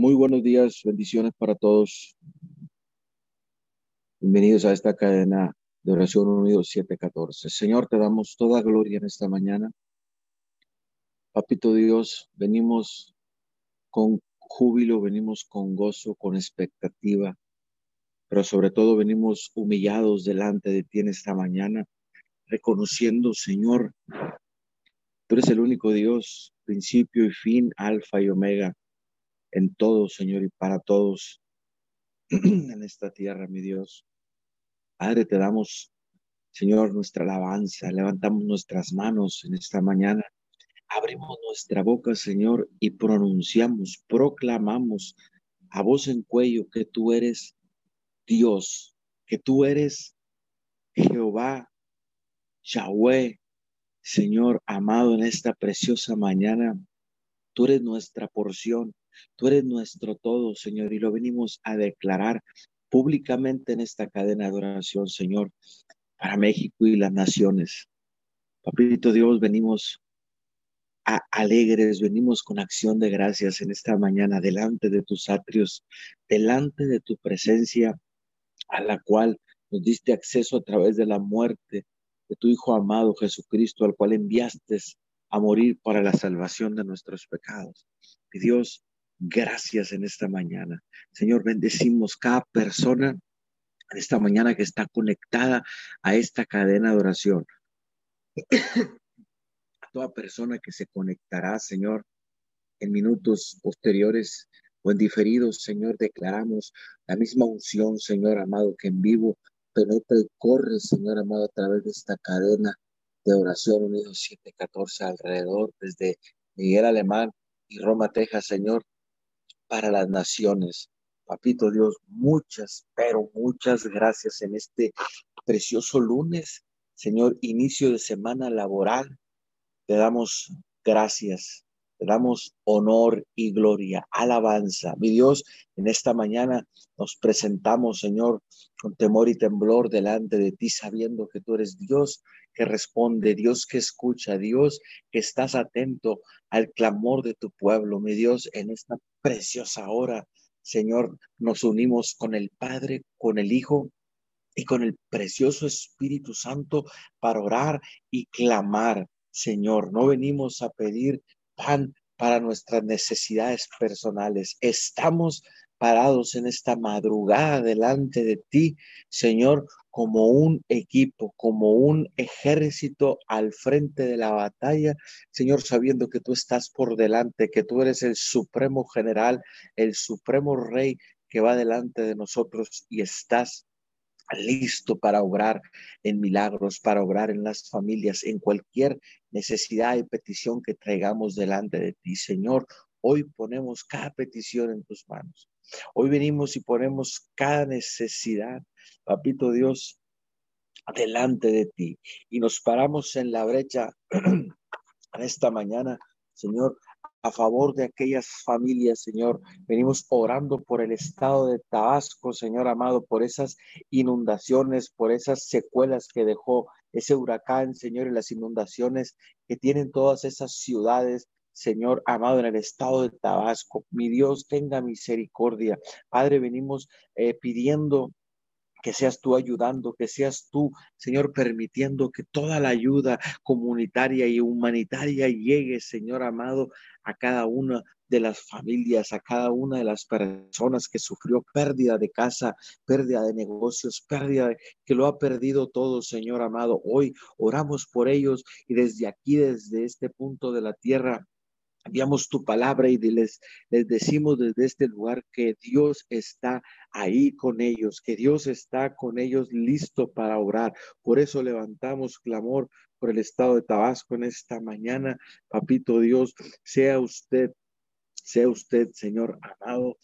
Muy buenos días, bendiciones para todos. Bienvenidos a esta cadena de oración unido 714. Señor, te damos toda gloria en esta mañana. Papito Dios, venimos con júbilo, venimos con gozo, con expectativa, pero sobre todo venimos humillados delante de ti en esta mañana, reconociendo, Señor, tú eres el único Dios, principio y fin, alfa y omega, en todo, Señor, y para todos en esta tierra, mi Dios. Padre, te damos, Señor, nuestra alabanza, levantamos nuestras manos en esta mañana abrimos nuestra boca, Señor, y pronunciamos, proclamamos a voz en cuello que tú eres Dios, que tú eres Jehová, Yahweh, Señor amado, en esta preciosa mañana. Tú eres nuestra porción, tú eres nuestro todo, Señor, y lo venimos a declarar públicamente en esta cadena de oración, Señor, para México y las naciones. Papito Dios, venimos alegres, venimos con acción de gracias en esta mañana delante de tus atrios, delante de tu presencia, a la cual nos diste acceso a través de la muerte de tu Hijo amado Jesucristo, al cual enviaste a morir para la salvación de nuestros pecados. Y Dios, gracias en esta mañana. Señor, bendecimos cada persona en esta mañana que está conectada a esta cadena de oración toda persona que se conectará, Señor, en minutos posteriores o en diferidos, Señor, declaramos la misma unción, Señor amado, que en vivo penetra y corre, Señor amado, a través de esta cadena de oración unido 714 alrededor, desde Miguel Alemán y Roma, Texas, Señor, para las naciones. Papito Dios, muchas, pero muchas gracias en este precioso lunes, Señor, inicio de semana laboral, te damos gracias, te damos honor y gloria, alabanza. Mi Dios, en esta mañana nos presentamos, Señor, con temor y temblor delante de ti, sabiendo que tú eres Dios que responde, Dios que escucha, Dios que estás atento al clamor de tu pueblo. Mi Dios, en esta preciosa hora, Señor, nos unimos con el Padre, con el Hijo y con el precioso Espíritu Santo para orar y clamar Señor, no venimos a pedir para nuestras necesidades personales. Estamos parados en esta madrugada delante de ti, Señor, como un equipo, como un ejército al frente de la batalla, Señor, sabiendo que tú estás por delante, que tú eres el supremo general, el supremo rey que va delante de nosotros y estás listo para obrar en milagros, para obrar en las familias, en cualquier necesidad y petición que traigamos delante de ti. Señor, hoy ponemos cada petición en tus manos. Hoy venimos y ponemos cada necesidad, papito Dios, delante de ti. Y nos paramos en la brecha en esta mañana, Señor, a favor de aquellas familias, Señor. Venimos orando por el estado de Tabasco, Señor amado, por esas inundaciones, por esas secuelas que dejó ese huracán, Señor, y las inundaciones que tienen todas esas ciudades. Señor amado, en el estado de Tabasco, mi Dios tenga misericordia. Padre, venimos eh, pidiendo que seas tú ayudando, que seas tú, Señor, permitiendo que toda la ayuda comunitaria y humanitaria llegue, Señor amado, a cada una de las familias, a cada una de las personas que sufrió pérdida de casa, pérdida de negocios, pérdida de, que lo ha perdido todo, Señor amado. Hoy oramos por ellos y desde aquí, desde este punto de la tierra, enviamos tu palabra y les, les decimos desde este lugar que Dios está ahí con ellos, que Dios está con ellos listo para orar. Por eso levantamos clamor por el estado de Tabasco en esta mañana. Papito Dios, sea usted, sea usted, Señor amado,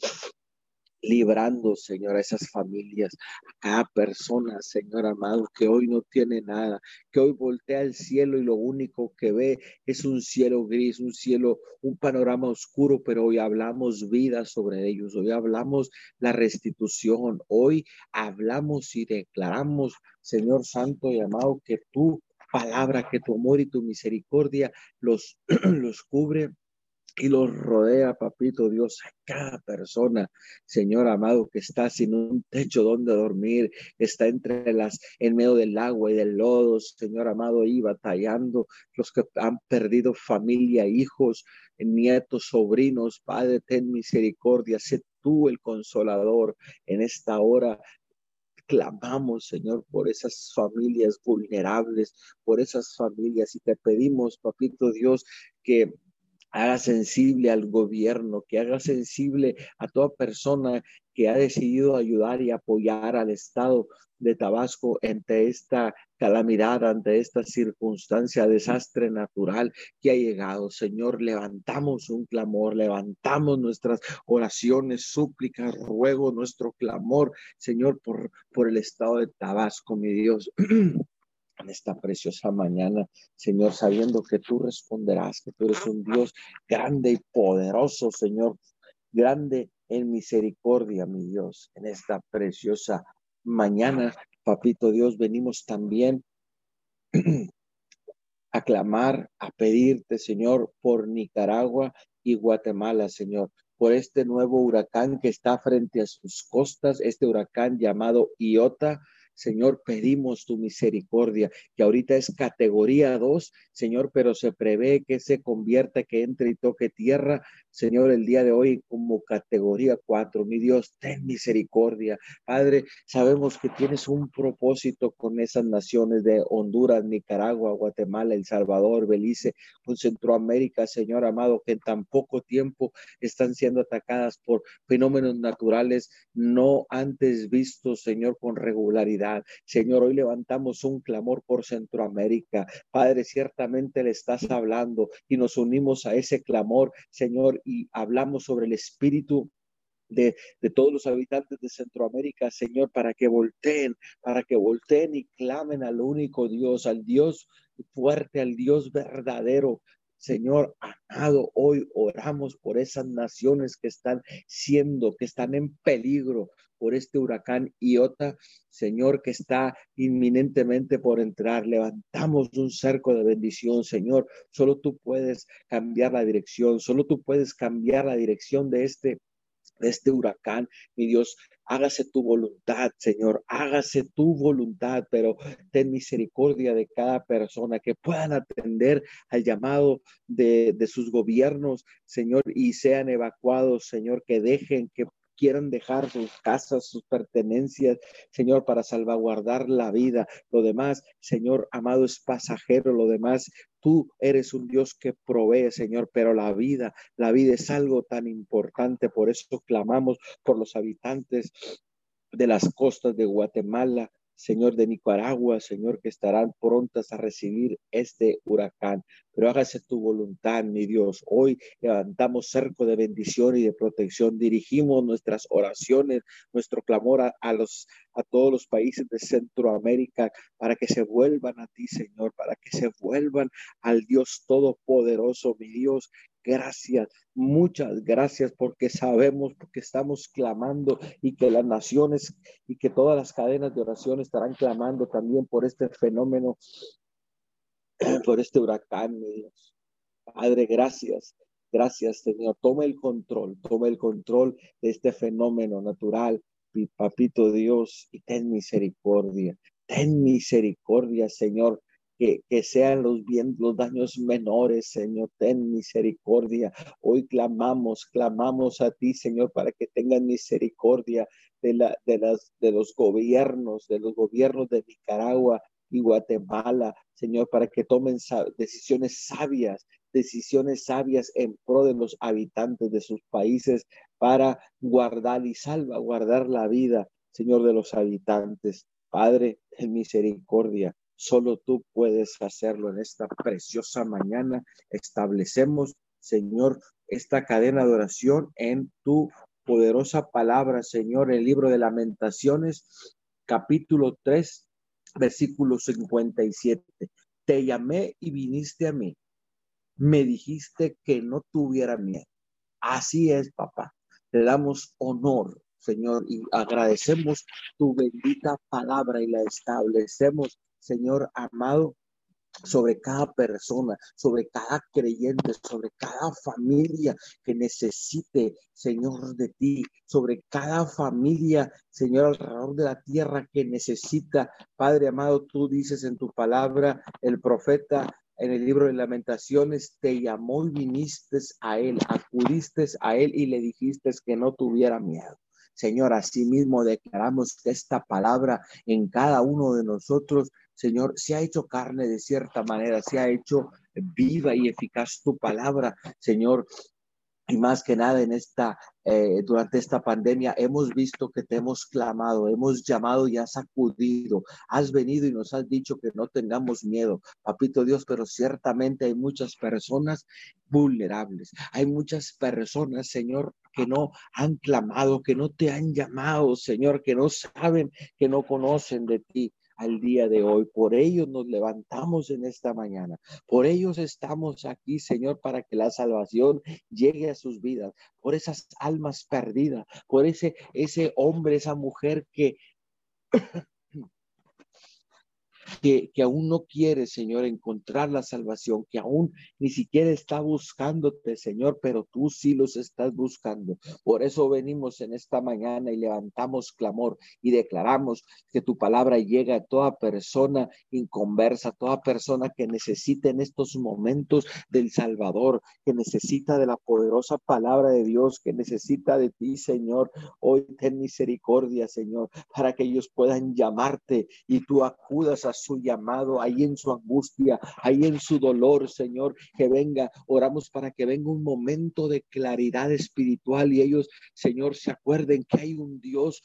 librando, Señor, a esas familias, a cada persona, Señor amado, que hoy no tiene nada, que hoy voltea al cielo y lo único que ve es un cielo gris, un cielo, un panorama oscuro, pero hoy hablamos vida sobre ellos, hoy hablamos la restitución, hoy hablamos y declaramos, Señor Santo y amado, que tu palabra, que tu amor y tu misericordia los, los cubre y los rodea, papito Dios, a cada persona, Señor amado, que está sin un techo donde dormir, está entre las, en medio del agua y del lodo, Señor amado, y batallando, los que han perdido familia, hijos, nietos, sobrinos, Padre, ten misericordia, sé tú el consolador. En esta hora, clamamos, Señor, por esas familias vulnerables, por esas familias y te pedimos, papito Dios, que haga sensible al gobierno, que haga sensible a toda persona que ha decidido ayudar y apoyar al Estado de Tabasco ante esta calamidad, ante esta circunstancia, desastre natural que ha llegado. Señor, levantamos un clamor, levantamos nuestras oraciones, súplicas, ruego nuestro clamor, Señor, por, por el Estado de Tabasco, mi Dios. en esta preciosa mañana, Señor, sabiendo que tú responderás, que tú eres un Dios grande y poderoso, Señor, grande en misericordia, mi Dios, en esta preciosa mañana, papito Dios, venimos también a clamar, a pedirte, Señor, por Nicaragua y Guatemala, Señor, por este nuevo huracán que está frente a sus costas, este huracán llamado Iota, Señor, pedimos tu misericordia, que ahorita es categoría 2, Señor, pero se prevé que se convierta, que entre y toque tierra, Señor, el día de hoy como categoría 4. Mi Dios, ten misericordia. Padre, sabemos que tienes un propósito con esas naciones de Honduras, Nicaragua, Guatemala, El Salvador, Belice, con Centroamérica, Señor amado, que en tan poco tiempo están siendo atacadas por fenómenos naturales no antes vistos, Señor, con regularidad. Señor, hoy levantamos un clamor por Centroamérica. Padre, ciertamente le estás hablando y nos unimos a ese clamor, Señor, y hablamos sobre el espíritu de, de, todos los habitantes de Centroamérica, Señor, para que volteen, para que volteen y clamen al único Dios, al Dios fuerte, al Dios verdadero. Señor amado, hoy oramos por esas naciones que están siendo, que están en peligro por este huracán Iota, Señor, que está inminentemente por entrar. Levantamos un cerco de bendición, Señor. Solo tú puedes cambiar la dirección, solo tú puedes cambiar la dirección de este de este huracán, mi Dios, hágase tu voluntad, Señor, hágase tu voluntad, pero ten misericordia de cada persona que puedan atender al llamado de, de sus gobiernos, Señor, y sean evacuados, Señor, que dejen, que quieran dejar sus casas, sus pertenencias, Señor, para salvaguardar la vida. Lo demás, Señor amado, es pasajero. Lo demás, tú eres un Dios que provee, Señor, pero la vida, la vida es algo tan importante. Por eso clamamos por los habitantes de las costas de Guatemala, Señor de Nicaragua, Señor, que estarán prontas a recibir este huracán. Pero hágase tu voluntad, mi Dios. Hoy levantamos cerco de bendición y de protección. Dirigimos nuestras oraciones, nuestro clamor a, los a todos los países de Centroamérica para que se vuelvan a ti, Señor, para que se vuelvan al Dios todopoderoso, mi Dios, gracias, muchas gracias porque sabemos, porque estamos clamando y que las naciones y que todas las cadenas de oración estarán clamando también por este fenómeno, por este huracán, mi Dios. Padre, gracias. Gracias, Señor. Toma el control, toma el control de este fenómeno natural, papito Dios, y ten misericordia. Ten misericordia, Señor, que, sean los, bien, los daños menores, Señor, ten misericordia. Hoy clamamos, clamamos a ti, Señor, para que tengan misericordia de, la, de, las, de los gobiernos, de los gobiernos de Nicaragua y Guatemala, Señor, para que tomen decisiones sabias, decisiones sabias en pro de los habitantes de sus países para guardar y salvaguardar la vida, Señor, de los habitantes. Padre, en misericordia, Solo tú puedes hacerlo en esta preciosa mañana. Establecemos, Señor, esta cadena de oración en tu poderosa palabra, Señor, el libro de lamentaciones, capítulo 3, versículo 57. Te llamé y viniste a mí. Me dijiste que no tuviera miedo. Así es, papá. Te damos honor, Señor, y agradecemos tu bendita palabra y la establecemos Señor amado, sobre cada persona, sobre cada creyente, sobre cada familia que necesite, Señor, de ti, sobre cada familia, Señor, alrededor de la tierra que necesita. Padre amado, tú dices en tu palabra, el profeta en el libro de lamentaciones, te llamó y viniste a él, acudiste a él y le dijiste que no tuviera miedo. Señor, asimismo declaramos esta palabra en cada uno de nosotros Señor, se ha hecho carne de cierta manera, se ha hecho viva y eficaz tu palabra, Señor. Y más que nada en esta, eh, durante esta pandemia, hemos visto que te hemos clamado, hemos llamado y has acudido, has venido y nos has dicho que no tengamos miedo, papito Dios, pero ciertamente hay muchas personas vulnerables, hay muchas personas, Señor, que no han clamado, que no te han llamado, Señor, que no saben, que no conocen de ti al día de hoy. Por ellos nos levantamos en esta mañana. Por ellos estamos aquí, Señor, para que la salvación llegue a sus vidas. Por esas almas perdidas, por ese, ese hombre, esa mujer que que, aún no quiere, Señor, encontrar la salvación, que aún ni siquiera está buscándote, Señor, pero tú sí los estás buscando. Por eso venimos en esta mañana y levantamos clamor y declaramos que tu palabra llega a toda persona inconversa, toda persona que necesite en estos momentos del Salvador, que necesita de la poderosa palabra de Dios, que necesita de ti, Señor. Hoy ten misericordia, Señor, para que ellos puedan llamarte y tú acudas a su llamado, ahí en su angustia, ahí en su dolor, Señor, que venga, oramos para que venga un momento de claridad espiritual y ellos, Señor, se acuerden que hay un Dios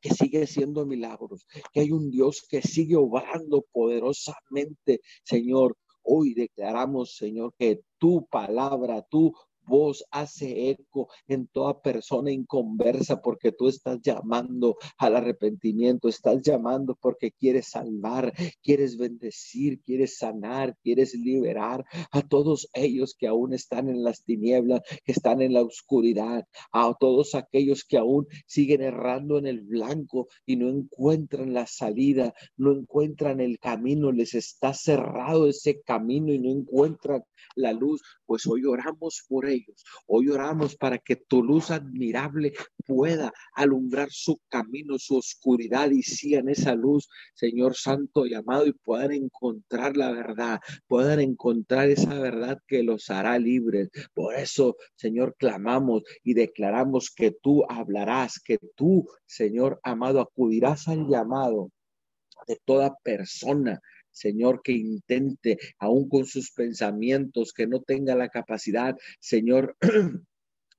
que sigue siendo milagros, que hay un Dios que sigue obrando poderosamente, Señor. Hoy declaramos, Señor, que tu palabra, tu voz hace eco en toda persona inconversa porque tú estás llamando al arrepentimiento, estás llamando porque quieres salvar, quieres bendecir, quieres sanar, quieres liberar a todos ellos que aún están en las tinieblas, que están en la oscuridad, a todos aquellos que aún siguen errando en el blanco y no encuentran la salida, no encuentran el camino, les está cerrado ese camino y no encuentran la luz, pues hoy oramos por ellos, hoy oramos para que tu luz admirable pueda alumbrar su camino, su oscuridad y sigan esa luz, Señor Santo y amado, y puedan encontrar la verdad, puedan encontrar esa verdad que los hará libres. Por eso, Señor, clamamos y declaramos que tú hablarás, que tú, Señor amado, acudirás al llamado de toda persona Señor, que intente, aún con sus pensamientos, que no tenga la capacidad, Señor,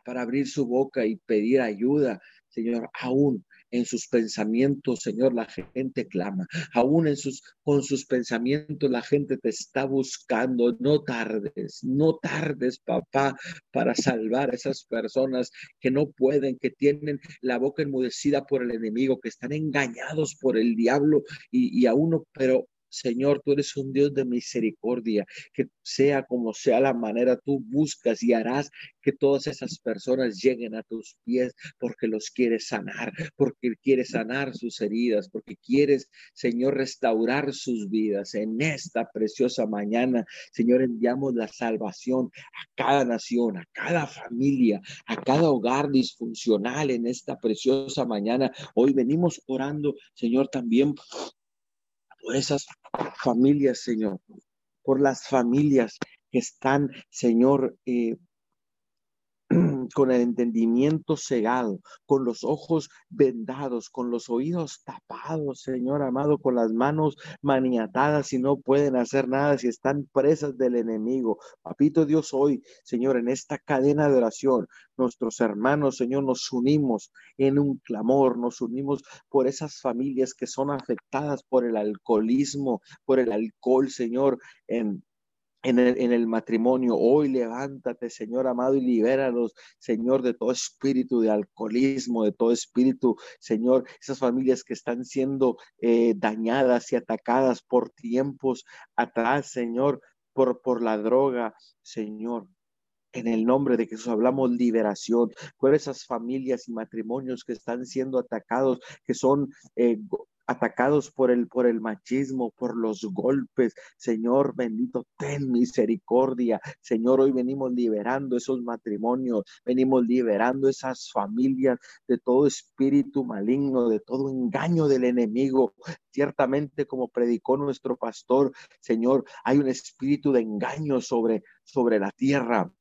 para abrir su boca y pedir ayuda, Señor, aún en sus pensamientos, Señor, la gente clama. Aún en sus, con sus pensamientos la gente te está buscando. No tardes, no tardes, papá, para salvar a esas personas que no pueden, que tienen la boca enmudecida por el enemigo, que están engañados por el diablo y, y aún no, pero Señor, tú eres un Dios de misericordia, que sea como sea la manera, tú buscas y harás que todas esas personas lleguen a tus pies porque los quieres sanar, porque quieres sanar sus heridas, porque quieres, Señor, restaurar sus vidas. En esta preciosa mañana, Señor, enviamos la salvación a cada nación, a cada familia, a cada hogar disfuncional en esta preciosa mañana. Hoy venimos orando, Señor, también por esas familias, Señor, por las familias que están, Señor, eh, con el entendimiento cegado, con los ojos vendados, con los oídos tapados, Señor amado, con las manos maniatadas y no pueden hacer nada si están presas del enemigo. Papito Dios, hoy, Señor, en esta cadena de oración, nuestros hermanos, Señor, nos unimos en un clamor, nos unimos por esas familias que son afectadas por el alcoholismo, por el alcohol, Señor, en en el, matrimonio. Hoy levántate, Señor amado, y libéralos, Señor, de todo espíritu de alcoholismo, de todo espíritu, Señor, esas familias que están siendo eh, dañadas y atacadas por tiempos atrás, Señor, por, por la droga, Señor. En el nombre de Jesús hablamos liberación por esas familias y matrimonios que están siendo atacados, que son eh, atacados por el, por el machismo, por los golpes. Señor bendito, ten misericordia. Señor, hoy venimos liberando esos matrimonios, venimos liberando esas familias de todo espíritu maligno, de todo engaño del enemigo. Ciertamente, como predicó nuestro pastor, Señor, hay un espíritu de engaño sobre, sobre la tierra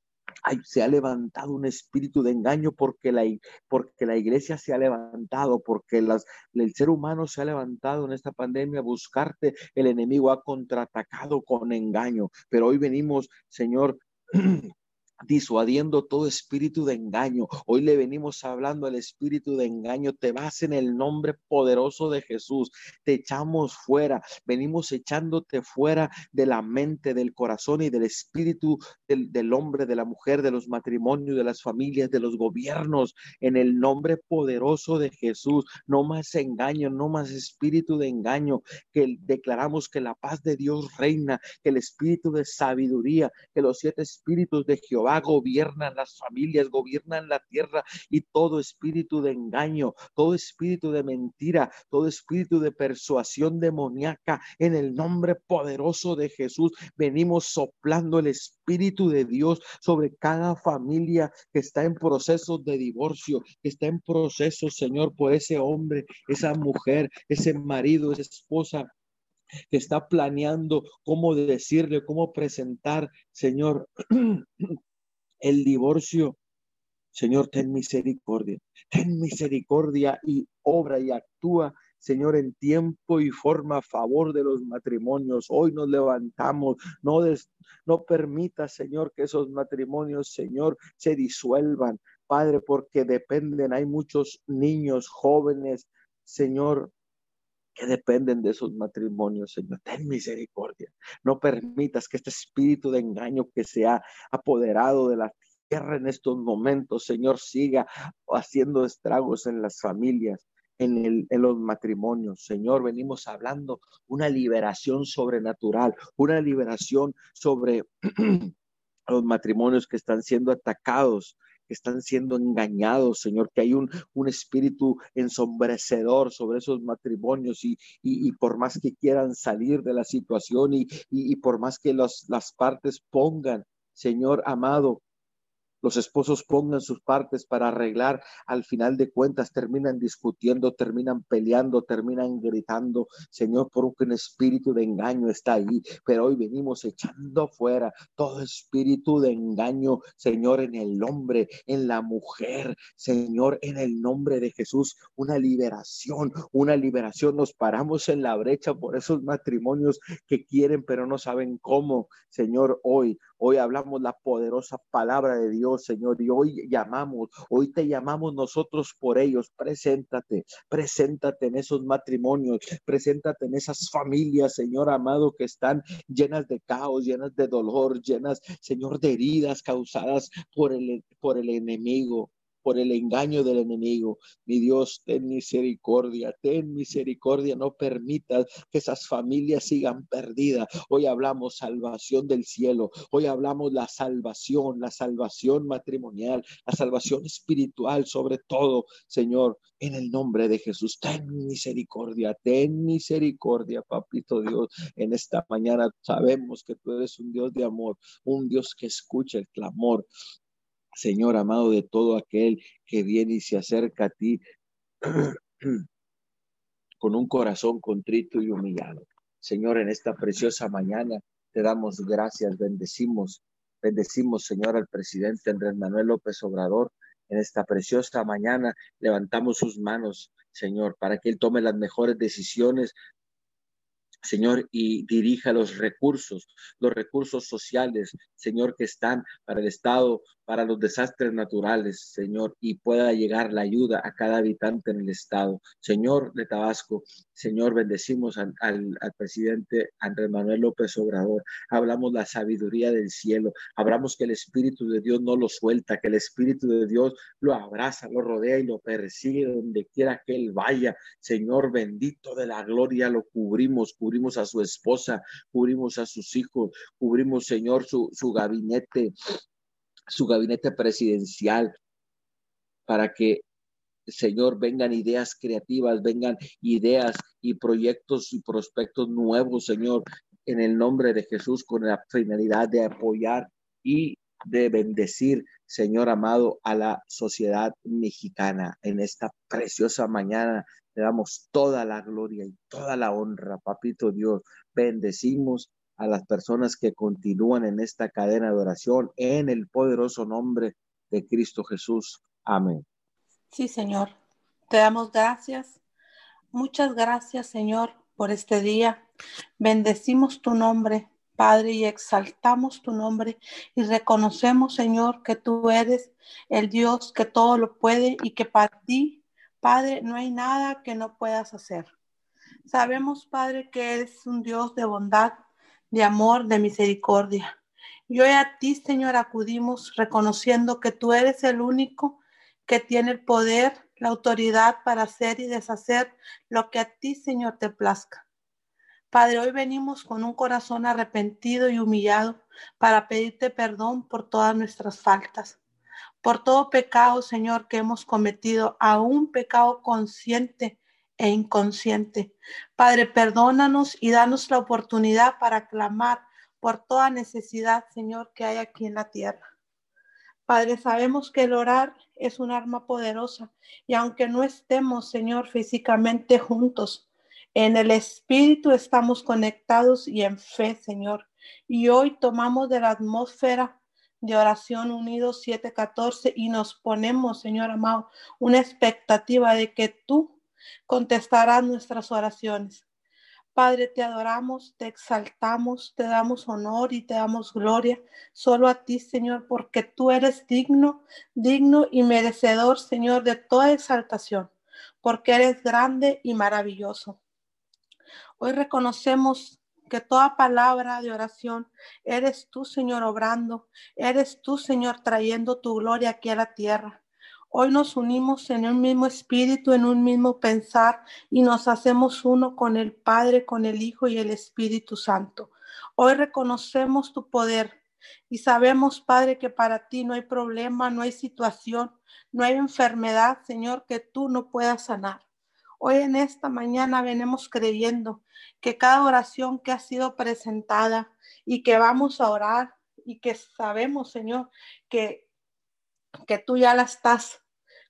se ha levantado un espíritu de engaño porque la, porque la iglesia se ha levantado, porque el ser humano se ha levantado en esta pandemia a buscarte. El enemigo ha contraatacado con engaño, pero hoy venimos, Señor, disuadiendo todo espíritu de engaño. Hoy le venimos hablando al espíritu de engaño. Te vas en el nombre poderoso de Jesús. Te echamos fuera. Venimos echándote fuera de la mente, del corazón y del espíritu del, hombre, de la mujer, de los matrimonios, de las familias, de los gobiernos. En el nombre poderoso de Jesús. No más engaño, no más espíritu de engaño. Que declaramos que la paz de Dios reina, que el espíritu de sabiduría, que los siete espíritus de Jehová gobiernan las familias, gobiernan la tierra y todo espíritu de engaño, todo espíritu de mentira, todo espíritu de persuasión demoníaca, en el nombre poderoso de Jesús, venimos soplando el espíritu de Dios sobre cada familia que está en proceso de divorcio, que está en proceso, Señor, por ese hombre, esa mujer, ese marido, esa esposa que está planeando cómo decirle, cómo presentar, Señor, el divorcio. Señor, ten misericordia, ten misericordia y obra y actúa, Señor, en tiempo y forma a favor de los matrimonios. Hoy nos levantamos, no, no permita, Señor, que esos matrimonios, Señor, se disuelvan, Padre, porque dependen, hay muchos niños, jóvenes, Señor, que dependen de esos matrimonios, Señor. Ten misericordia. No permitas que este espíritu de engaño que se ha apoderado de la tierra en estos momentos, Señor, siga haciendo estragos en las familias. En, el, en, los matrimonios. Señor, venimos hablando una liberación sobrenatural, una liberación sobre los matrimonios que están siendo atacados están siendo engañados, Señor, que hay un, un espíritu ensombrecedor sobre esos matrimonios y, y, por más que quieran salir de la situación y, y por más que los, las partes pongan, Señor amado, los esposos pongan sus partes para arreglar, al final de cuentas terminan discutiendo, terminan peleando, terminan gritando, Señor, porque un espíritu de engaño está ahí, pero hoy venimos echando fuera todo espíritu de engaño, Señor, en el hombre, en la mujer, Señor, en el nombre de Jesús, una liberación, una liberación, nos paramos en la brecha por esos matrimonios que quieren pero no saben cómo, Señor, hoy, hoy hablamos la poderosa palabra de Dios Señor, y hoy llamamos, hoy te llamamos nosotros por ellos. Preséntate, preséntate en esos matrimonios, preséntate en esas familias, Señor amado, que están llenas de caos, llenas de dolor, llenas, Señor, de heridas causadas por el, por el enemigo por el engaño del enemigo. Mi Dios, ten misericordia, ten misericordia, no permitas que esas familias sigan perdidas. Hoy hablamos salvación del cielo, hoy hablamos la salvación, la salvación matrimonial, la salvación espiritual sobre todo, Señor, en el nombre de Jesús. Ten misericordia, ten misericordia, papito Dios. En esta mañana sabemos que tú eres un Dios de amor, un Dios que escucha el clamor, Señor amado, de todo aquel que viene y se acerca a ti con un corazón contrito y humillado. Señor, en esta preciosa mañana te damos gracias, bendecimos, bendecimos, Señor, al presidente Andrés Manuel López Obrador. En esta preciosa mañana levantamos sus manos, Señor, para que Él tome las mejores decisiones Señor, y dirija los recursos, los recursos sociales, Señor, que están para el Estado, para los desastres naturales, Señor, y pueda llegar la ayuda a cada habitante en el estado. Señor de Tabasco, Señor, bendecimos al, al, presidente Andrés Manuel López Obrador. Hablamos la sabiduría del cielo. Hablamos que el Espíritu de Dios no lo suelta, que el Espíritu de Dios lo abraza, lo rodea y lo persigue donde quiera que él vaya. Señor bendito de la gloria, lo cubrimos, cubrimos a su esposa, cubrimos a sus hijos, cubrimos, Señor, su, su gabinete, su gabinete presidencial, para que Señor, vengan ideas creativas, vengan ideas y proyectos y prospectos nuevos, Señor, en el nombre de Jesús, con la finalidad de apoyar y de bendecir, Señor amado, a la sociedad mexicana en esta preciosa mañana. Le damos toda la gloria y toda la honra, papito Dios. Bendecimos a las personas que continúan en esta cadena de oración en el poderoso nombre de Cristo Jesús. Amén. Sí, Señor. Te damos gracias. Muchas gracias, Señor, por este día. Bendecimos tu nombre, Padre, y exaltamos tu nombre y reconocemos, Señor, que tú eres el Dios que todo lo puede y que para ti, Padre, no hay nada que no puedas hacer. Sabemos, Padre, que eres un Dios de bondad, de amor, de misericordia. Y hoy a ti, Señor, acudimos reconociendo que tú eres el único que tiene el poder, la autoridad para hacer y deshacer lo que a ti, Señor, te plazca. Padre, hoy venimos con un corazón arrepentido y humillado para pedirte perdón por todas nuestras faltas, por todo pecado, Señor, que hemos cometido, aún pecado consciente e inconsciente. Padre, perdónanos y danos la oportunidad para clamar por toda necesidad, Señor, que hay aquí en la tierra. Padre, sabemos que el orar es un arma poderosa y aunque no estemos, Señor, físicamente juntos, en el Espíritu estamos conectados y en fe, Señor. Y hoy tomamos de la atmósfera de oración unidos 714 y nos ponemos, Señor amado, una expectativa de que tú contestarás nuestras oraciones. Padre, te adoramos, te exaltamos, te damos honor y te damos gloria solo a ti, Señor, porque tú eres digno, digno y merecedor, Señor, de toda exaltación, porque eres grande y maravilloso. Hoy reconocemos que toda palabra de oración eres tú, Señor, obrando, eres tú, Señor, trayendo tu gloria aquí a la tierra. Hoy nos unimos en un mismo espíritu, en un mismo pensar y nos hacemos uno con el Padre, con el Hijo y el Espíritu Santo. Hoy reconocemos tu poder y sabemos, Padre, que para ti no hay problema, no hay situación, no hay enfermedad, Señor, que tú no puedas sanar. Hoy en esta mañana venimos creyendo que cada oración que ha sido presentada y que vamos a orar y que sabemos, Señor, que, que tú ya la estás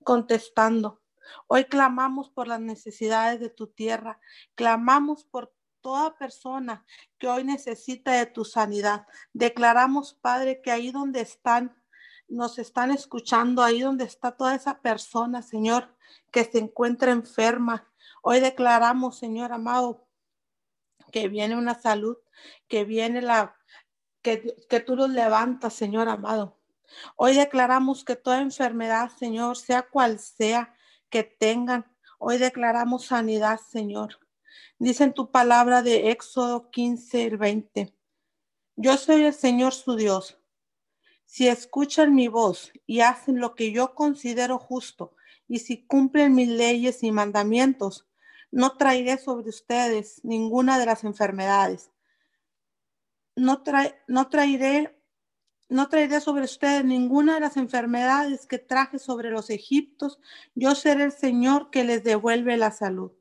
contestando. Hoy clamamos por las necesidades de tu tierra, clamamos por toda persona que hoy necesita de tu sanidad. Declaramos, Padre, que ahí donde están, nos están escuchando, ahí donde está toda esa persona, Señor, que se encuentra enferma. Hoy declaramos, Señor amado, que viene una salud, que viene la, que, que tú los levantas, Señor amado. Hoy declaramos que toda enfermedad, Señor, sea cual sea que tengan, hoy declaramos sanidad, Señor. Dice en tu palabra de Éxodo 15, el 20. Yo soy el Señor su Dios. Si escuchan mi voz y hacen lo que yo considero justo y si cumplen mis leyes y mandamientos, no traeré sobre ustedes ninguna de las enfermedades. No, no traeré no traeré sobre ustedes ninguna de las enfermedades que traje sobre los egiptos. Yo seré el Señor que les devuelve la salud.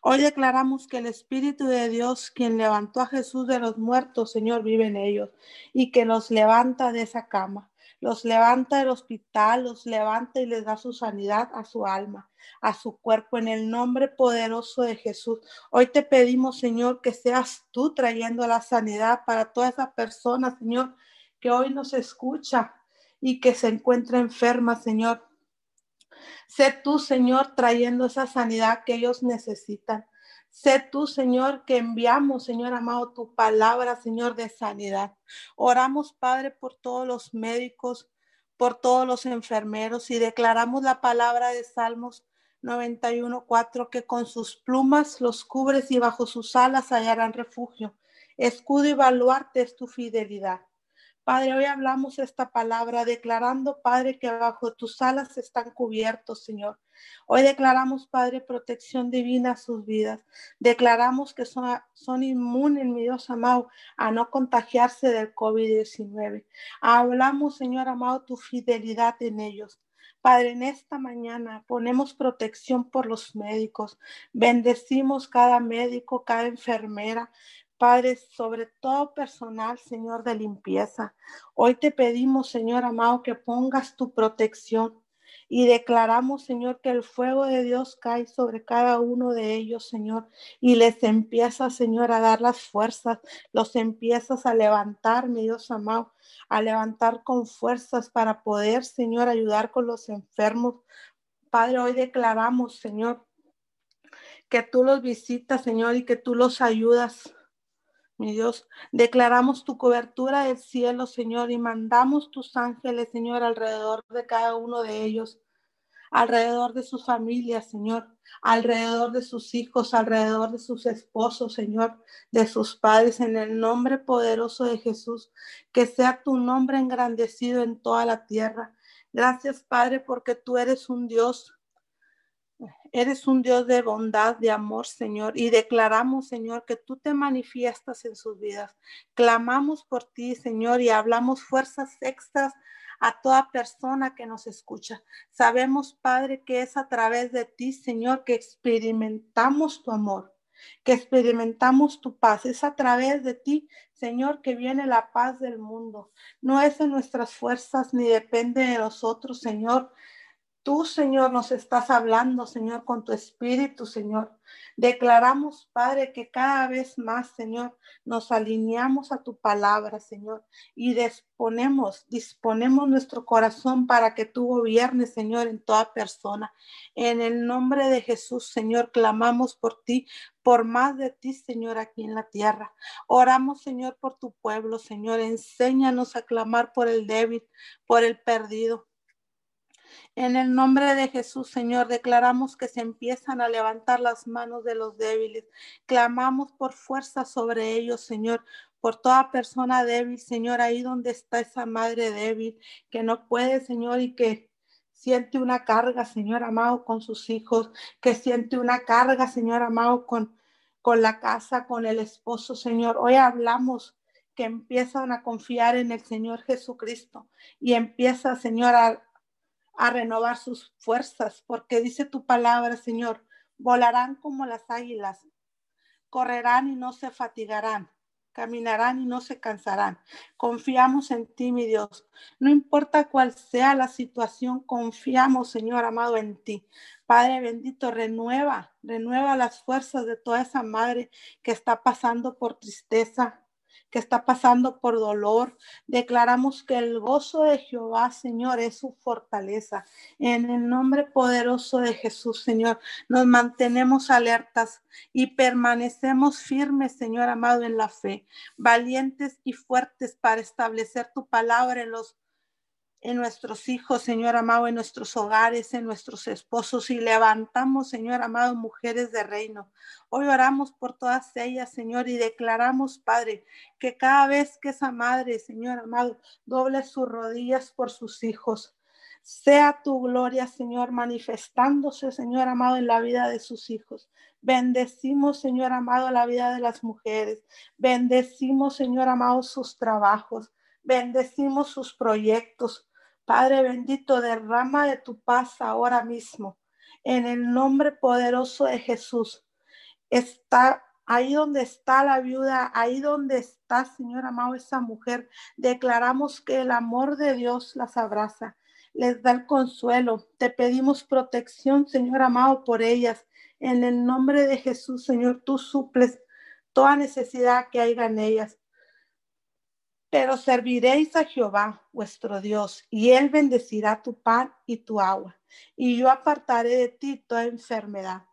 Hoy declaramos que el Espíritu de Dios, quien levantó a Jesús de los muertos, Señor, vive en ellos y que los levanta de esa cama los levanta del hospital, los levanta y les da su sanidad a su alma, a su cuerpo, en el nombre poderoso de Jesús. Hoy te pedimos, Señor, que seas tú trayendo la sanidad para toda esa persona, Señor, que hoy nos escucha y que se encuentra enferma, Señor. Sé tú, Señor, trayendo esa sanidad que ellos necesitan. Sé tú, Señor, que enviamos, Señor amado, tu palabra, Señor, de sanidad. Oramos, Padre, por todos los médicos, por todos los enfermeros y declaramos la palabra de Salmos 91.4 que con sus plumas los cubres y bajo sus alas hallarán refugio. Escudo y baluarte es tu fidelidad. Padre, hoy hablamos esta palabra declarando, Padre, que bajo tus alas están cubiertos, Señor. Hoy declaramos, Padre, protección divina a sus vidas. Declaramos que son, son inmunes, mi Dios amado, a no contagiarse del COVID-19. Hablamos, Señor amado, tu fidelidad en ellos. Padre, en esta mañana ponemos protección por los médicos. Bendecimos cada médico, cada enfermera. Padre, sobre todo personal, Señor, de limpieza. Hoy te pedimos, Señor amado, que pongas tu protección y declaramos, Señor, que el fuego de Dios cae sobre cada uno de ellos, Señor, y les empieza, Señor, a dar las fuerzas, los empiezas a levantar, mi Dios amado, a levantar con fuerzas para poder, Señor, ayudar con los enfermos. Padre, hoy declaramos, Señor, que tú los visitas, Señor, y que tú los ayudas mi Dios, declaramos tu cobertura del cielo, Señor, y mandamos tus ángeles, Señor, alrededor de cada uno de ellos, alrededor de sus familias, Señor, alrededor de sus hijos, alrededor de sus esposos, Señor, de sus padres, en el nombre poderoso de Jesús, que sea tu nombre engrandecido en toda la tierra. Gracias, Padre, porque tú eres un Dios Eres un Dios de bondad, de amor, Señor, y declaramos, Señor, que tú te manifiestas en sus vidas. Clamamos por ti, Señor, y hablamos fuerzas extras a toda persona que nos escucha. Sabemos, Padre, que es a través de ti, Señor, que experimentamos tu amor, que experimentamos tu paz. Es a través de ti, Señor, que viene la paz del mundo. No es en nuestras fuerzas ni depende de nosotros, Señor, Tú, Señor, nos estás hablando, Señor, con tu espíritu, Señor. Declaramos, Padre, que cada vez más, Señor, nos alineamos a tu palabra, Señor, y disponemos, disponemos nuestro corazón para que tú gobiernes, Señor, en toda persona. En el nombre de Jesús, Señor, clamamos por ti, por más de ti, Señor, aquí en la tierra. Oramos, Señor, por tu pueblo, Señor. Enséñanos a clamar por el débil, por el perdido en el nombre de Jesús, Señor, declaramos que se empiezan a levantar las manos de los débiles. Clamamos por fuerza sobre ellos, Señor, por toda persona débil, Señor, ahí donde está esa madre débil, que no puede, Señor, y que siente una carga, Señor amado, con sus hijos, que siente una carga, Señor amado, con, con la casa, con el esposo, Señor. Hoy hablamos que empiezan a confiar en el Señor Jesucristo y empieza, Señor, a, a renovar sus fuerzas, porque dice tu palabra, Señor, volarán como las águilas, correrán y no se fatigarán, caminarán y no se cansarán. Confiamos en ti, mi Dios. No importa cuál sea la situación, confiamos, Señor amado, en ti. Padre bendito, renueva, renueva las fuerzas de toda esa madre que está pasando por tristeza, que está pasando por dolor. Declaramos que el gozo de Jehová, Señor, es su fortaleza. En el nombre poderoso de Jesús, Señor, nos mantenemos alertas y permanecemos firmes, Señor amado, en la fe, valientes y fuertes para establecer tu palabra en los en nuestros hijos, Señor amado, en nuestros hogares, en nuestros esposos y levantamos, Señor amado, mujeres de reino. Hoy oramos por todas ellas, Señor, y declaramos, Padre, que cada vez que esa madre, Señor amado, doble sus rodillas por sus hijos, sea tu gloria, Señor, manifestándose, Señor amado, en la vida de sus hijos. Bendecimos, Señor amado, la vida de las mujeres. Bendecimos, Señor amado, sus trabajos. Bendecimos sus proyectos. Padre bendito, derrama de tu paz ahora mismo. En el nombre poderoso de Jesús. Está ahí donde está la viuda, ahí donde está, Señor amado, esa mujer. Declaramos que el amor de Dios las abraza, les da el consuelo. Te pedimos protección, Señor amado, por ellas. En el nombre de Jesús, Señor, tú suples toda necesidad que haya en ellas. Pero serviréis a Jehová vuestro Dios, y él bendecirá tu pan y tu agua, y yo apartaré de ti toda enfermedad.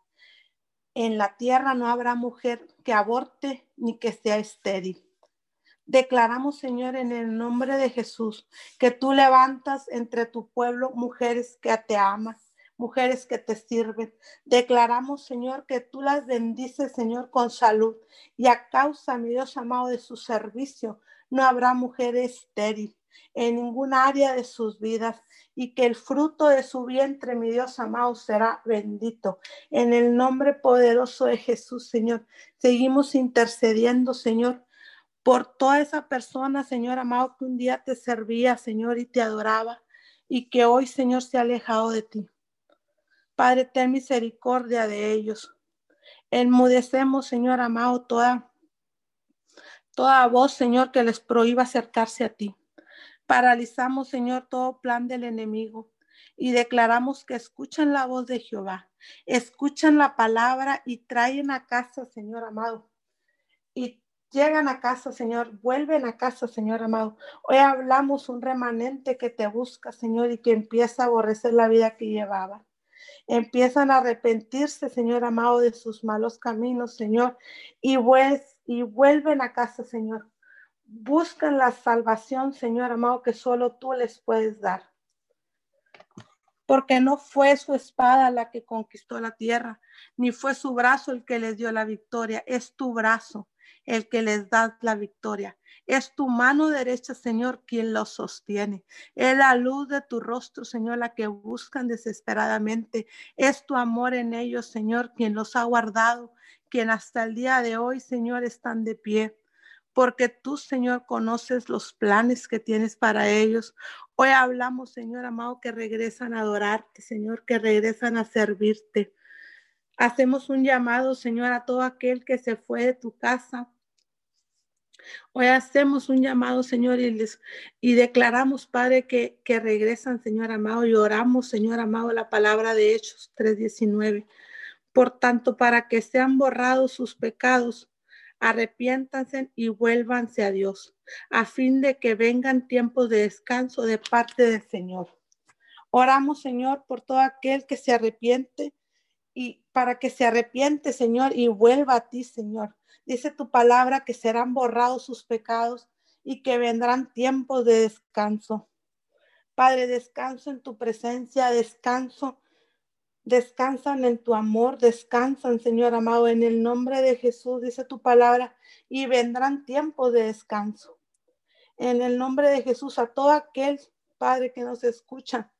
En la tierra no habrá mujer que aborte ni que sea estéril. Declaramos, Señor, en el nombre de Jesús, que tú levantas entre tu pueblo mujeres que te aman, mujeres que te sirven. Declaramos, Señor, que tú las bendices, Señor, con salud. Y a causa, mi Dios amado, de su servicio, no habrá mujer estéril en ningún área de sus vidas y que el fruto de su vientre, mi Dios amado, será bendito. En el nombre poderoso de Jesús, Señor, seguimos intercediendo, Señor, por toda esa persona, Señor amado, que un día te servía, Señor, y te adoraba. y que hoy, Señor, se ha alejado de ti. Padre, ten misericordia de ellos. Enmudecemos, Señor amado, toda, toda voz, Señor, que les prohíba acercarse a ti. Paralizamos, Señor, todo plan del enemigo y declaramos que escuchan la voz de Jehová, escuchan la palabra y traen a casa, Señor amado. Y llegan a casa, Señor, vuelven a casa, Señor amado. Hoy hablamos un remanente que te busca, Señor, y que empieza a aborrecer la vida que llevaba. Empiezan a arrepentirse, Señor amado, de sus malos caminos, Señor, y, y vuelven a casa, Señor. Buscan la salvación, Señor amado, que solo tú les puedes dar porque no fue su espada la que conquistó la tierra, ni fue su brazo el que les dio la victoria, es tu brazo el que les da la victoria. Es tu mano derecha, Señor, quien los sostiene. Es la luz de tu rostro, Señor, la que buscan desesperadamente. Es tu amor en ellos, Señor, quien los ha guardado, quien hasta el día de hoy, Señor, están de pie porque tú, Señor, conoces los planes que tienes para ellos. Hoy hablamos, Señor amado, que regresan a adorarte, Señor, que regresan a servirte. Hacemos un llamado, Señor, a todo aquel que se fue de tu casa. Hoy hacemos un llamado, Señor, y, les, y declaramos, Padre, que, que regresan, Señor amado, y oramos, Señor amado, la palabra de Hechos 3:19. Por tanto, para que sean borrados sus pecados arrepiéntanse y vuélvanse a Dios, a fin de que vengan tiempos de descanso de parte del Señor. Oramos, Señor, por todo aquel que se arrepiente y para que se arrepiente, Señor, y vuelva a ti, Señor. Dice tu palabra que serán borrados sus pecados y que vendrán tiempos de descanso. Padre, descanso en tu presencia, descanso descansan en tu amor, descansan, Señor amado, en el nombre de Jesús, dice tu palabra, y vendrán tiempos de descanso. En el nombre de Jesús, a todo aquel Padre que nos escucha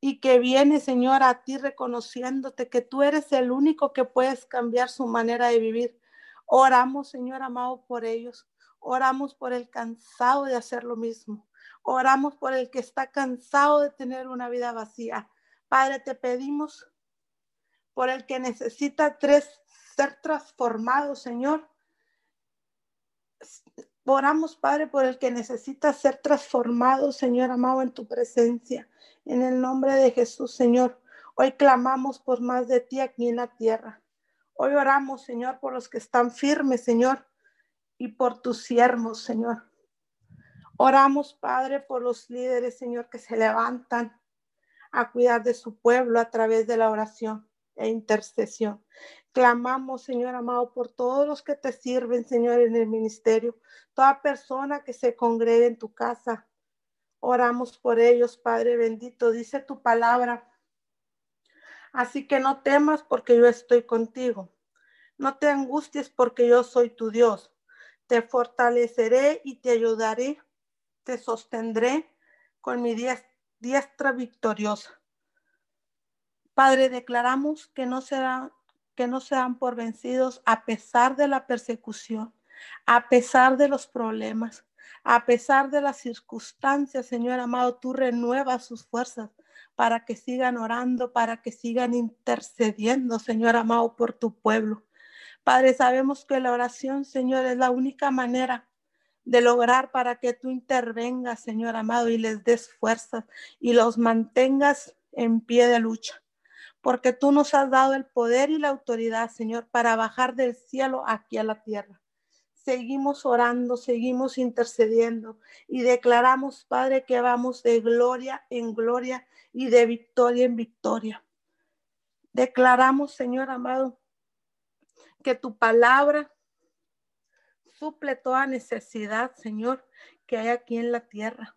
y que viene, Señor, a ti reconociéndote que tú eres el único que puedes cambiar su manera de vivir. Oramos, Señor amado, por ellos. Oramos por el cansado de hacer lo mismo. Oramos por el que está cansado de tener una vida vacía. Padre, te pedimos por el que necesita tres, ser transformado, Señor. Oramos, Padre, por el que necesita ser transformado, Señor amado, en tu presencia. En el nombre de Jesús, Señor. Hoy clamamos por más de ti aquí en la tierra. Hoy oramos, Señor, por los que están firmes, Señor, y por tus siervos, Señor. Oramos, Padre, por los líderes, Señor, que se levantan a cuidar de su pueblo a través de la oración e intercesión. Clamamos, Señor amado, por todos los que te sirven, Señor, en el ministerio, toda persona que se congregue en tu casa. Oramos por ellos, Padre bendito, dice tu palabra. Así que no temas porque yo estoy contigo. No te angusties porque yo soy tu Dios. Te fortaleceré y te ayudaré. Te sostendré con mi diestra diestra victoriosa. Padre, declaramos que no serán que no sean por vencidos a pesar de la persecución, a pesar de los problemas, a pesar de las circunstancias, Señor amado, tú renuevas sus fuerzas para que sigan orando, para que sigan intercediendo, Señor amado, por tu pueblo. Padre, sabemos que la oración, Señor, es la única manera de lograr para que tú intervengas, Señor amado, y les des fuerzas y los mantengas en pie de lucha. Porque tú nos has dado el poder y la autoridad, Señor, para bajar del cielo aquí a la tierra. Seguimos orando, seguimos intercediendo y declaramos, Padre, que vamos de gloria en gloria y de victoria en victoria. Declaramos, Señor amado, que tu palabra suple toda necesidad, Señor, que hay aquí en la tierra.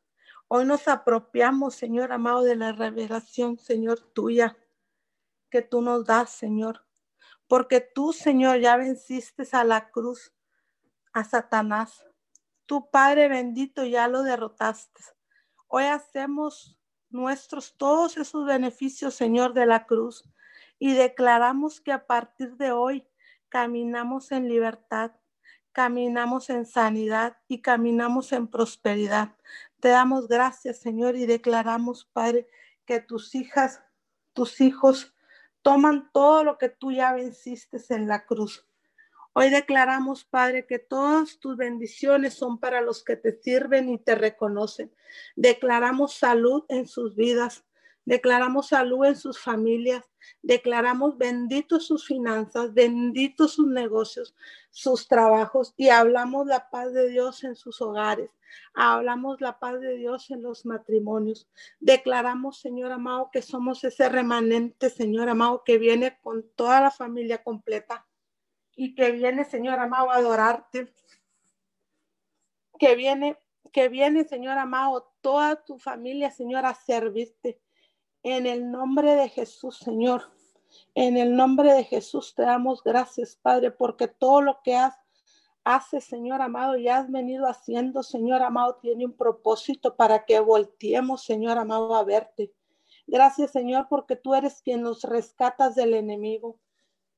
Hoy nos apropiamos, Señor amado, de la revelación, Señor, tuya, que tú nos das, Señor. Porque tú, Señor, ya venciste a la cruz, a Satanás. Tu Padre bendito ya lo derrotaste. Hoy hacemos nuestros todos esos beneficios, Señor, de la cruz. Y declaramos que a partir de hoy caminamos en libertad, caminamos en sanidad y caminamos en prosperidad. Te damos gracias, Señor, y declaramos, Padre, que tus hijas, tus hijos toman todo lo que tú ya venciste en la cruz. Hoy declaramos, Padre, que todas tus bendiciones son para los que te sirven y te reconocen. Declaramos salud en sus vidas. Declaramos salud en sus familias. Declaramos benditos sus finanzas, benditos sus negocios, sus trabajos y hablamos la paz de Dios en sus hogares. Hablamos la paz de Dios en los matrimonios. Declaramos, Señor amado, que somos ese remanente, Señor amado, que viene con toda la familia completa y que viene, Señor amado, a adorarte. Que viene, que viene, Señor amado, toda tu familia, Señor, a servirte. En el nombre de Jesús, Señor. En el nombre de Jesús te damos gracias, Padre, porque todo lo que has, haces, Señor amado, y has venido haciendo, Señor amado, tiene un propósito para que volteemos, Señor amado, a verte. Gracias, Señor, porque tú eres quien nos rescatas del enemigo.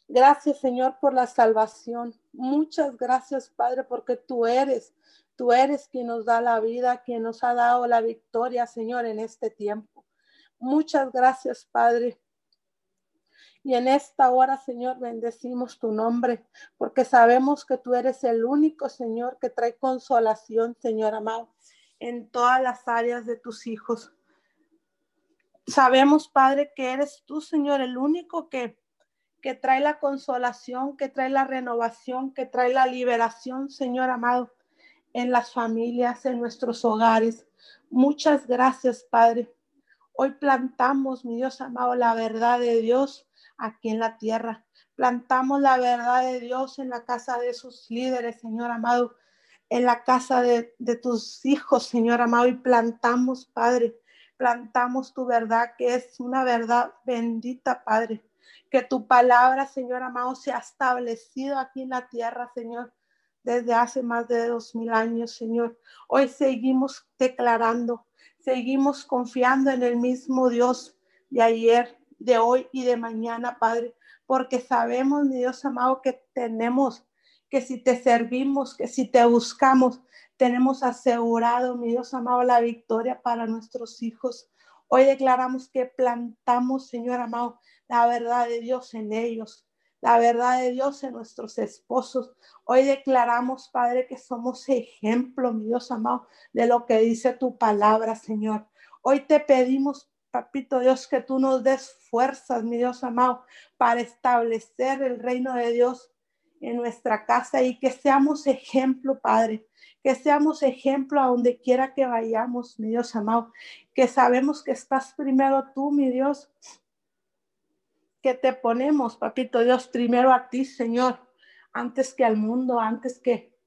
Gracias, Señor, por la salvación. Muchas gracias, Padre, porque tú eres, tú eres quien nos da la vida, quien nos ha dado la victoria, Señor, en este tiempo. Muchas gracias, Padre. Y en esta hora, Señor, bendecimos tu nombre, porque sabemos que tú eres el único, Señor, que trae consolación, Señor amado, en todas las áreas de tus hijos. Sabemos, Padre, que eres tú, Señor, el único que, que trae la consolación, que trae la renovación, que trae la liberación, Señor amado, en las familias, en nuestros hogares. Muchas gracias, Padre. Hoy plantamos, mi Dios amado, la verdad de Dios aquí en la tierra. Plantamos la verdad de Dios en la casa de sus líderes, Señor amado, en la casa de, tus hijos, Señor amado, y plantamos, Padre, plantamos tu verdad, que es una verdad bendita, Padre. Que tu palabra, Señor amado, se ha establecido aquí en la tierra, Señor, desde hace más de dos mil años, Señor. Hoy seguimos declarando, seguimos confiando en el mismo Dios de ayer, de hoy y de mañana, Padre, porque sabemos, mi Dios amado, que tenemos, que si te servimos, que si te buscamos, tenemos asegurado, mi Dios amado, la victoria para nuestros hijos. Hoy declaramos que plantamos, Señor amado, la verdad de Dios en ellos, la verdad de Dios en nuestros esposos. Hoy declaramos, Padre, que somos ejemplo, mi Dios amado, de lo que dice tu palabra, Señor. Hoy te pedimos, Papito Dios, que tú nos des fuerzas, mi Dios amado, para establecer el reino de Dios en nuestra casa y que seamos ejemplo, Padre, que seamos ejemplo a donde quiera que vayamos, mi Dios amado, que sabemos que estás primero tú, mi Dios, que te ponemos, Papito Dios, primero a ti, Señor, antes que al mundo, antes que,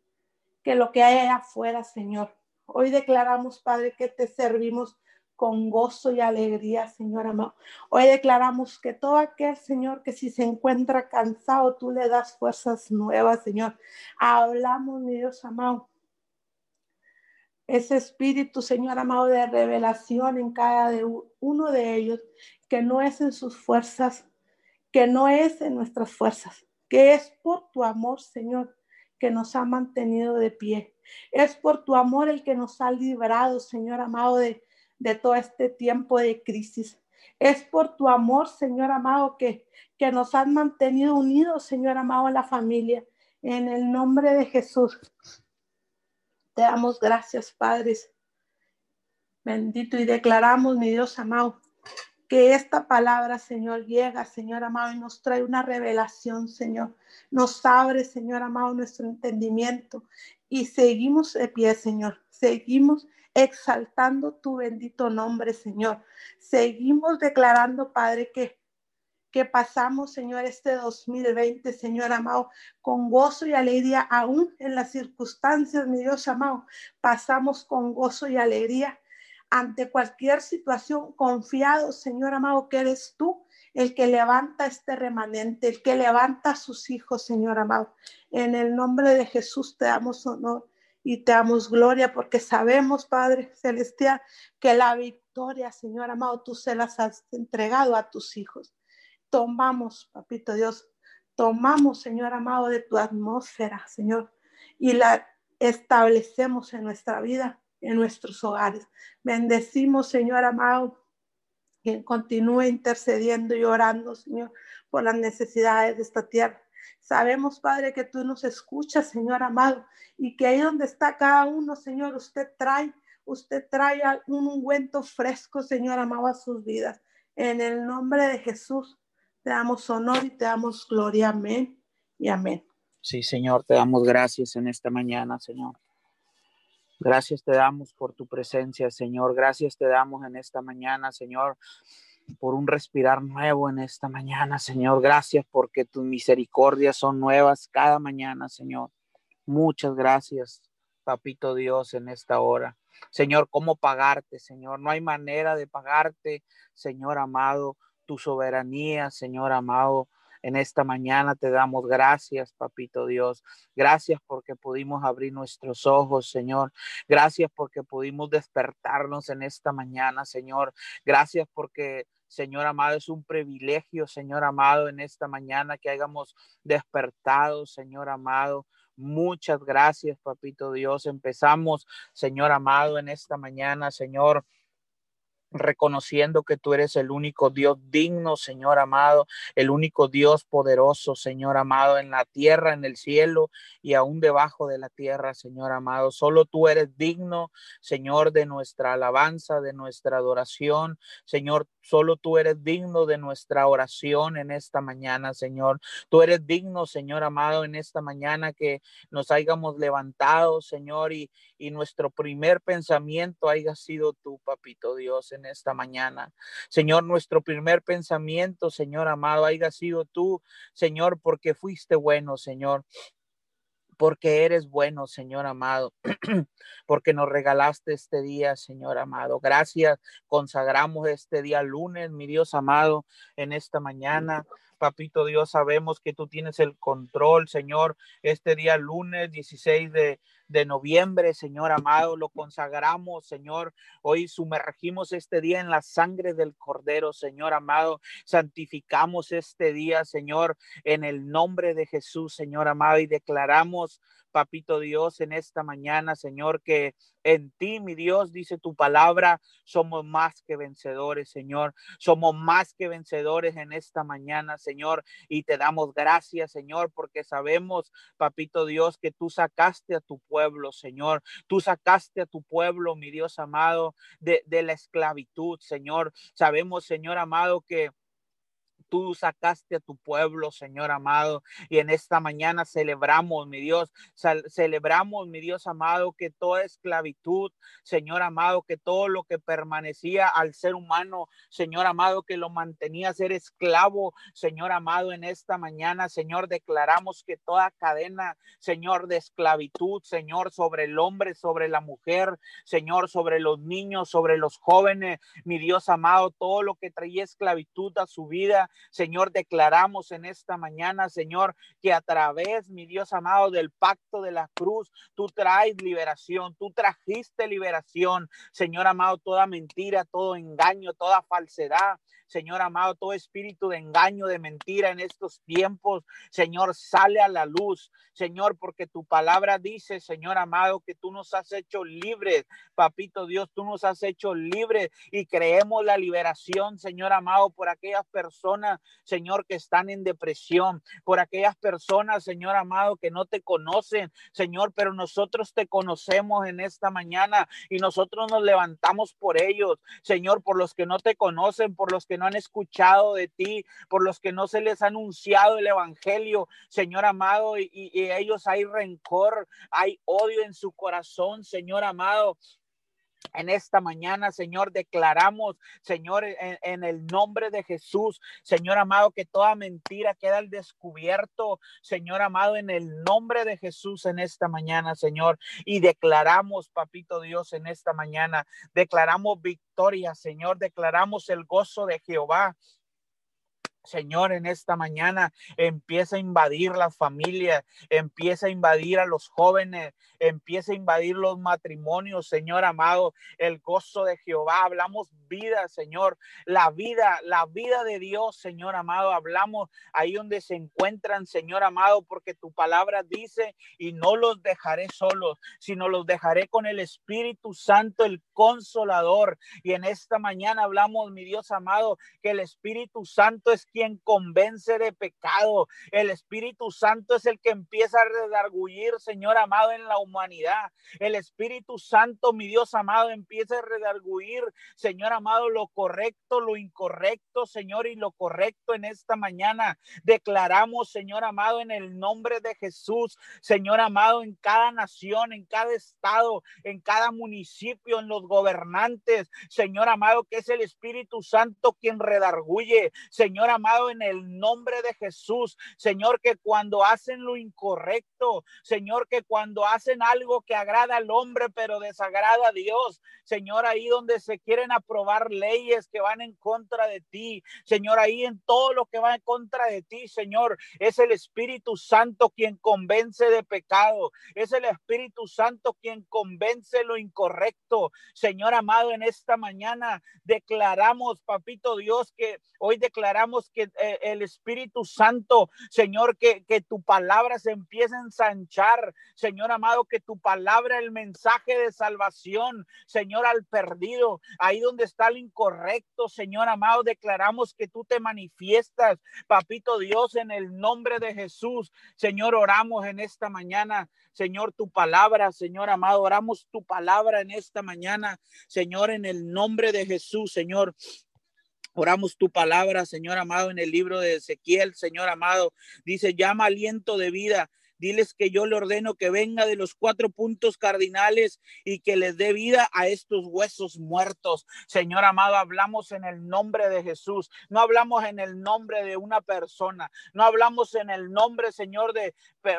que lo que hay afuera, Señor. Hoy declaramos, Padre, que te servimos con gozo y alegría, Señor amado. Hoy declaramos que todo aquel, Señor, que si se encuentra cansado, tú le das fuerzas nuevas, Señor. Hablamos, mi Dios amado. Ese espíritu, Señor amado, de revelación en cada de uno de ellos, que no es en sus fuerzas, que no es en nuestras fuerzas, que es por tu amor, Señor, que nos ha mantenido de pie. Es por tu amor el que nos ha librado, Señor amado, de, de todo este tiempo de crisis. Es por tu amor, Señor amado, que, que nos han mantenido unidos, Señor amado, en la familia. En el nombre de Jesús. Te damos gracias, Padres. Bendito y declaramos, mi Dios amado, que esta palabra, Señor, llega, Señor amado, y nos trae una revelación, Señor. Nos abre, Señor amado, nuestro entendimiento y seguimos de pie, Señor. Seguimos exaltando tu bendito nombre, Señor. Seguimos declarando, Padre, que que pasamos, Señor, este 2020, Señor amado, con gozo y alegría, aún en las circunstancias, mi Dios amado, pasamos con gozo y alegría ante cualquier situación, confiado, Señor amado, que eres tú el que levanta este remanente, el que levanta a sus hijos, Señor amado. En el nombre de Jesús te damos honor y te damos gloria porque sabemos, Padre Celestial, que la victoria, Señor amado, tú se las has entregado a tus hijos. Tomamos, Papito Dios, tomamos, Señor amado, de tu atmósfera, Señor, y la establecemos en nuestra vida, en nuestros hogares. Bendecimos, Señor amado, que continúe intercediendo y orando, Señor, por las necesidades de esta tierra. Sabemos, Padre, que tú nos escuchas, Señor amado, y que ahí donde está cada uno, Señor, usted trae, usted trae un ungüento fresco, Señor amado, a sus vidas. En el nombre de Jesús, te damos honor y te damos gloria. Amén y amén. Sí, Señor, te damos gracias en esta mañana, Señor. Gracias te damos por tu presencia, Señor. Gracias te damos en esta mañana, Señor, por un respirar nuevo en esta mañana, Señor. Gracias porque tus misericordias son nuevas cada mañana, Señor. Muchas gracias, Papito Dios, en esta hora. Señor, ¿cómo pagarte, Señor? No hay manera de pagarte, Señor amado, tu soberanía, Señor amado. En esta mañana te damos gracias, papito Dios. Gracias porque pudimos abrir nuestros ojos, Señor. Gracias porque pudimos despertarnos en esta mañana, Señor. Gracias porque Señor amado, es un privilegio, Señor amado, en esta mañana que hayamos despertado, Señor amado. Muchas gracias, papito Dios. Empezamos, Señor amado, en esta mañana, Señor reconociendo que tú eres el único Dios digno, Señor amado, el único Dios poderoso, Señor amado, en la tierra, en el cielo y aún debajo de la tierra, Señor amado. Solo tú eres digno, Señor, de nuestra alabanza, de nuestra adoración. Señor, solo tú eres digno de nuestra oración en esta mañana, Señor. Tú eres digno, Señor amado, en esta mañana que nos hayamos levantado, Señor, y, y nuestro primer pensamiento haya sido tú, papito Dios, esta mañana. Señor, nuestro primer pensamiento, Señor amado, haya sido tú, Señor, porque fuiste bueno, Señor porque eres bueno, Señor amado, porque nos regalaste este día, Señor amado. Gracias, consagramos este día lunes, mi Dios amado, en esta mañana. Papito Dios, sabemos que tú tienes el control, Señor, este día lunes 16 de, de noviembre, Señor amado, lo consagramos, Señor. Hoy sumergimos este día en la sangre del Cordero, Señor amado. Santificamos este día, Señor, en el nombre de Jesús, Señor amado, y declaramos, papito Dios, en esta mañana, Señor, que en ti, mi Dios, dice tu palabra, somos más que vencedores, Señor. Somos más que vencedores en esta mañana, Señor. Y te damos gracias, Señor, porque sabemos, papito Dios, que tú sacaste a tu pueblo, Señor. Tú sacaste a tu pueblo, mi Dios amado, de, la esclavitud, Señor. Sabemos, Señor amado, que tú sacaste a tu pueblo, Señor amado. Y en esta mañana celebramos, mi Dios, celebramos, mi Dios amado, que toda esclavitud, Señor amado, que todo lo que permanecía al ser humano, Señor amado, que lo mantenía ser esclavo, Señor amado, en esta mañana, Señor, declaramos que toda cadena, Señor, de esclavitud, Señor, sobre el hombre, sobre la mujer, Señor, sobre los niños, sobre los jóvenes, mi Dios amado, todo lo que traía esclavitud a su vida, Señor, declaramos en esta mañana, Señor, que a través, mi Dios amado, del pacto de la cruz, tú traes liberación, tú trajiste liberación, Señor amado, toda mentira, todo engaño, toda falsedad, Señor amado, todo espíritu de engaño, de mentira en estos tiempos, Señor, sale a la luz, Señor, porque tu palabra dice, Señor amado, que tú nos has hecho libres, papito Dios, tú nos has hecho libres y creemos la liberación, Señor amado, por aquellas personas, Señor, que están en depresión, por aquellas personas, Señor amado, que no te conocen, Señor, pero nosotros te conocemos en esta mañana y nosotros nos levantamos por ellos, Señor, por los que no te conocen, por los que no han escuchado de ti, por los que no se les ha anunciado el Evangelio, Señor amado, y, y ellos hay rencor, hay odio en su corazón, Señor amado. En esta mañana, Señor, declaramos, Señor, en, en, el nombre de Jesús, Señor amado, que toda mentira queda al descubierto, Señor amado, en el nombre de Jesús en esta mañana, Señor. Y declaramos, Papito Dios, en esta mañana, declaramos victoria, Señor, declaramos el gozo de Jehová Señor, en esta mañana empieza a invadir las familias, empieza a invadir a los jóvenes, empieza a invadir los matrimonios, Señor amado, el gozo de Jehová. Hablamos vida, Señor, la vida, la vida de Dios, Señor amado. Hablamos ahí donde se encuentran, Señor amado, porque tu palabra dice, y no los dejaré solos, sino los dejaré con el Espíritu Santo, el consolador. Y en esta mañana hablamos, mi Dios amado, que el Espíritu Santo es quien convence de pecado. El Espíritu Santo es el que empieza a redargullir, Señor amado, en la humanidad. El Espíritu Santo, mi Dios amado, empieza a redargullir, Señor amado, lo correcto, lo incorrecto, Señor, y lo correcto en esta mañana. Declaramos, Señor amado, en el nombre de Jesús, Señor amado, en cada nación, en cada estado, en cada municipio, en los gobernantes, Señor amado, que es el Espíritu Santo quien redarguye, Señor amado amado, en el nombre de Jesús, Señor, que cuando hacen lo incorrecto, Señor, que cuando hacen algo que agrada al hombre, pero desagrada a Dios, Señor, ahí donde se quieren aprobar leyes que van en contra de ti, Señor, ahí en todo lo que va en contra de ti, Señor, es el Espíritu Santo quien convence de pecado, es el Espíritu Santo quien convence lo incorrecto. Señor amado, en esta mañana declaramos, papito Dios, que hoy declaramos que eh, el Espíritu Santo, Señor, que, que tu palabra se empiece a ensanchar, Señor amado, que tu palabra, el mensaje de salvación, Señor, al perdido, ahí donde está el incorrecto, Señor amado, declaramos que tú te manifiestas, papito Dios, en el nombre de Jesús. Señor, oramos en esta mañana. Señor, tu palabra, Señor amado, oramos tu palabra en esta mañana, Señor, en el nombre de Jesús, Señor. Oramos tu palabra, Señor amado, en el libro de Ezequiel, Señor amado. Dice, llama aliento de vida Diles que yo le ordeno que venga de los cuatro puntos cardinales y que les dé vida a estos huesos muertos. Señor amado, hablamos en el nombre de Jesús. No hablamos en el nombre de una persona. No hablamos en el nombre, Señor, de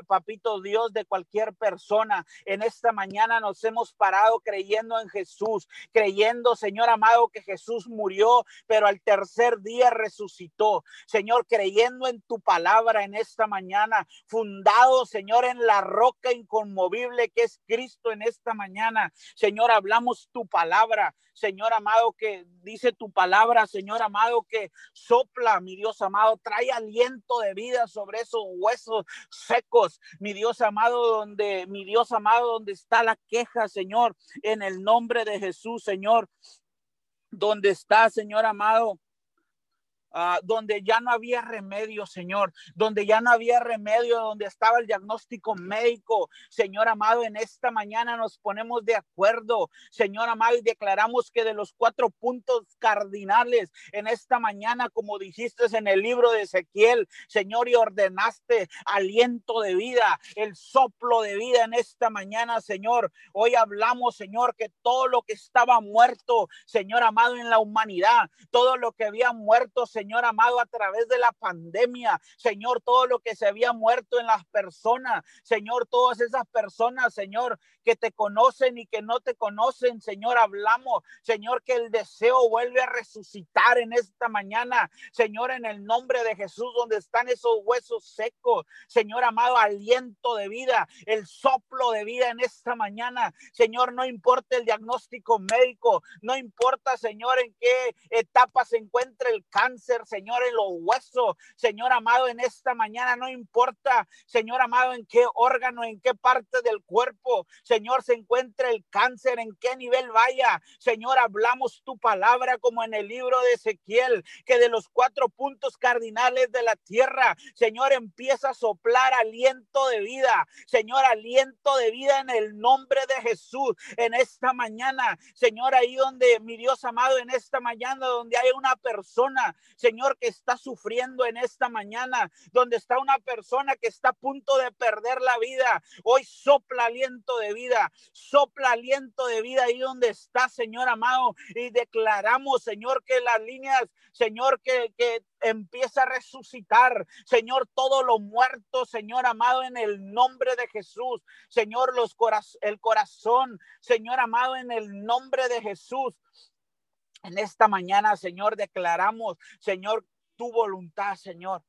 Papito Dios, de cualquier persona. En esta mañana nos hemos parado creyendo en Jesús, creyendo, Señor amado, que Jesús murió, pero al tercer día resucitó. Señor, creyendo en tu palabra en esta mañana, fundados Señor, en la roca inconmovible que es Cristo en esta mañana. Señor, hablamos tu palabra. Señor amado, que dice tu palabra, Señor amado, que sopla, mi Dios amado, trae aliento de vida sobre esos huesos secos, mi Dios amado, donde, mi Dios amado, donde está la queja, Señor, en el nombre de Jesús, Señor, donde está, Señor amado, Ah, donde ya no había remedio, Señor, donde ya no había remedio, donde estaba el diagnóstico médico. Señor amado, en esta mañana nos ponemos de acuerdo, Señor amado, y declaramos que de los cuatro puntos cardinales en esta mañana, como dijiste en el libro de Ezequiel, Señor, y ordenaste aliento de vida, el soplo de vida en esta mañana, Señor. Hoy hablamos, Señor, que todo lo que estaba muerto, Señor amado, en la humanidad, todo lo que había muerto, Señor, Señor amado, a través de la pandemia, Señor, todo lo que se había muerto en las personas, Señor, todas esas personas, Señor, que te conocen y que no te conocen, Señor, hablamos, Señor, que el deseo vuelve a resucitar en esta mañana, Señor, en el nombre de Jesús, donde están esos huesos secos, Señor amado, aliento de vida, el soplo de vida en esta mañana, Señor, no importa el diagnóstico médico, no importa, Señor, en qué etapa se encuentra el cáncer, Señor, en los huesos, Señor amado, en esta mañana, no importa, Señor amado, en qué órgano, en qué parte del cuerpo, Señor, se encuentra el cáncer, en qué nivel vaya, Señor, hablamos tu palabra como en el libro de Ezequiel, que de los cuatro puntos cardinales de la tierra, Señor, empieza a soplar aliento de vida, Señor, aliento de vida en el nombre de Jesús, en esta mañana, Señor, ahí donde, mi Dios amado, en esta mañana, donde hay una persona, Señor, que está sufriendo en esta mañana, donde está una persona que está a punto de perder la vida. Hoy sopla aliento de vida, sopla aliento de vida ahí donde está, Señor amado, y declaramos, Señor, que las líneas, Señor, que, que empieza a resucitar, Señor, todo lo muerto, Señor amado, en el nombre de Jesús, Señor, los el corazón, Señor amado, en el nombre de Jesús. En esta mañana, Señor, declaramos, Señor, tu voluntad, Señor.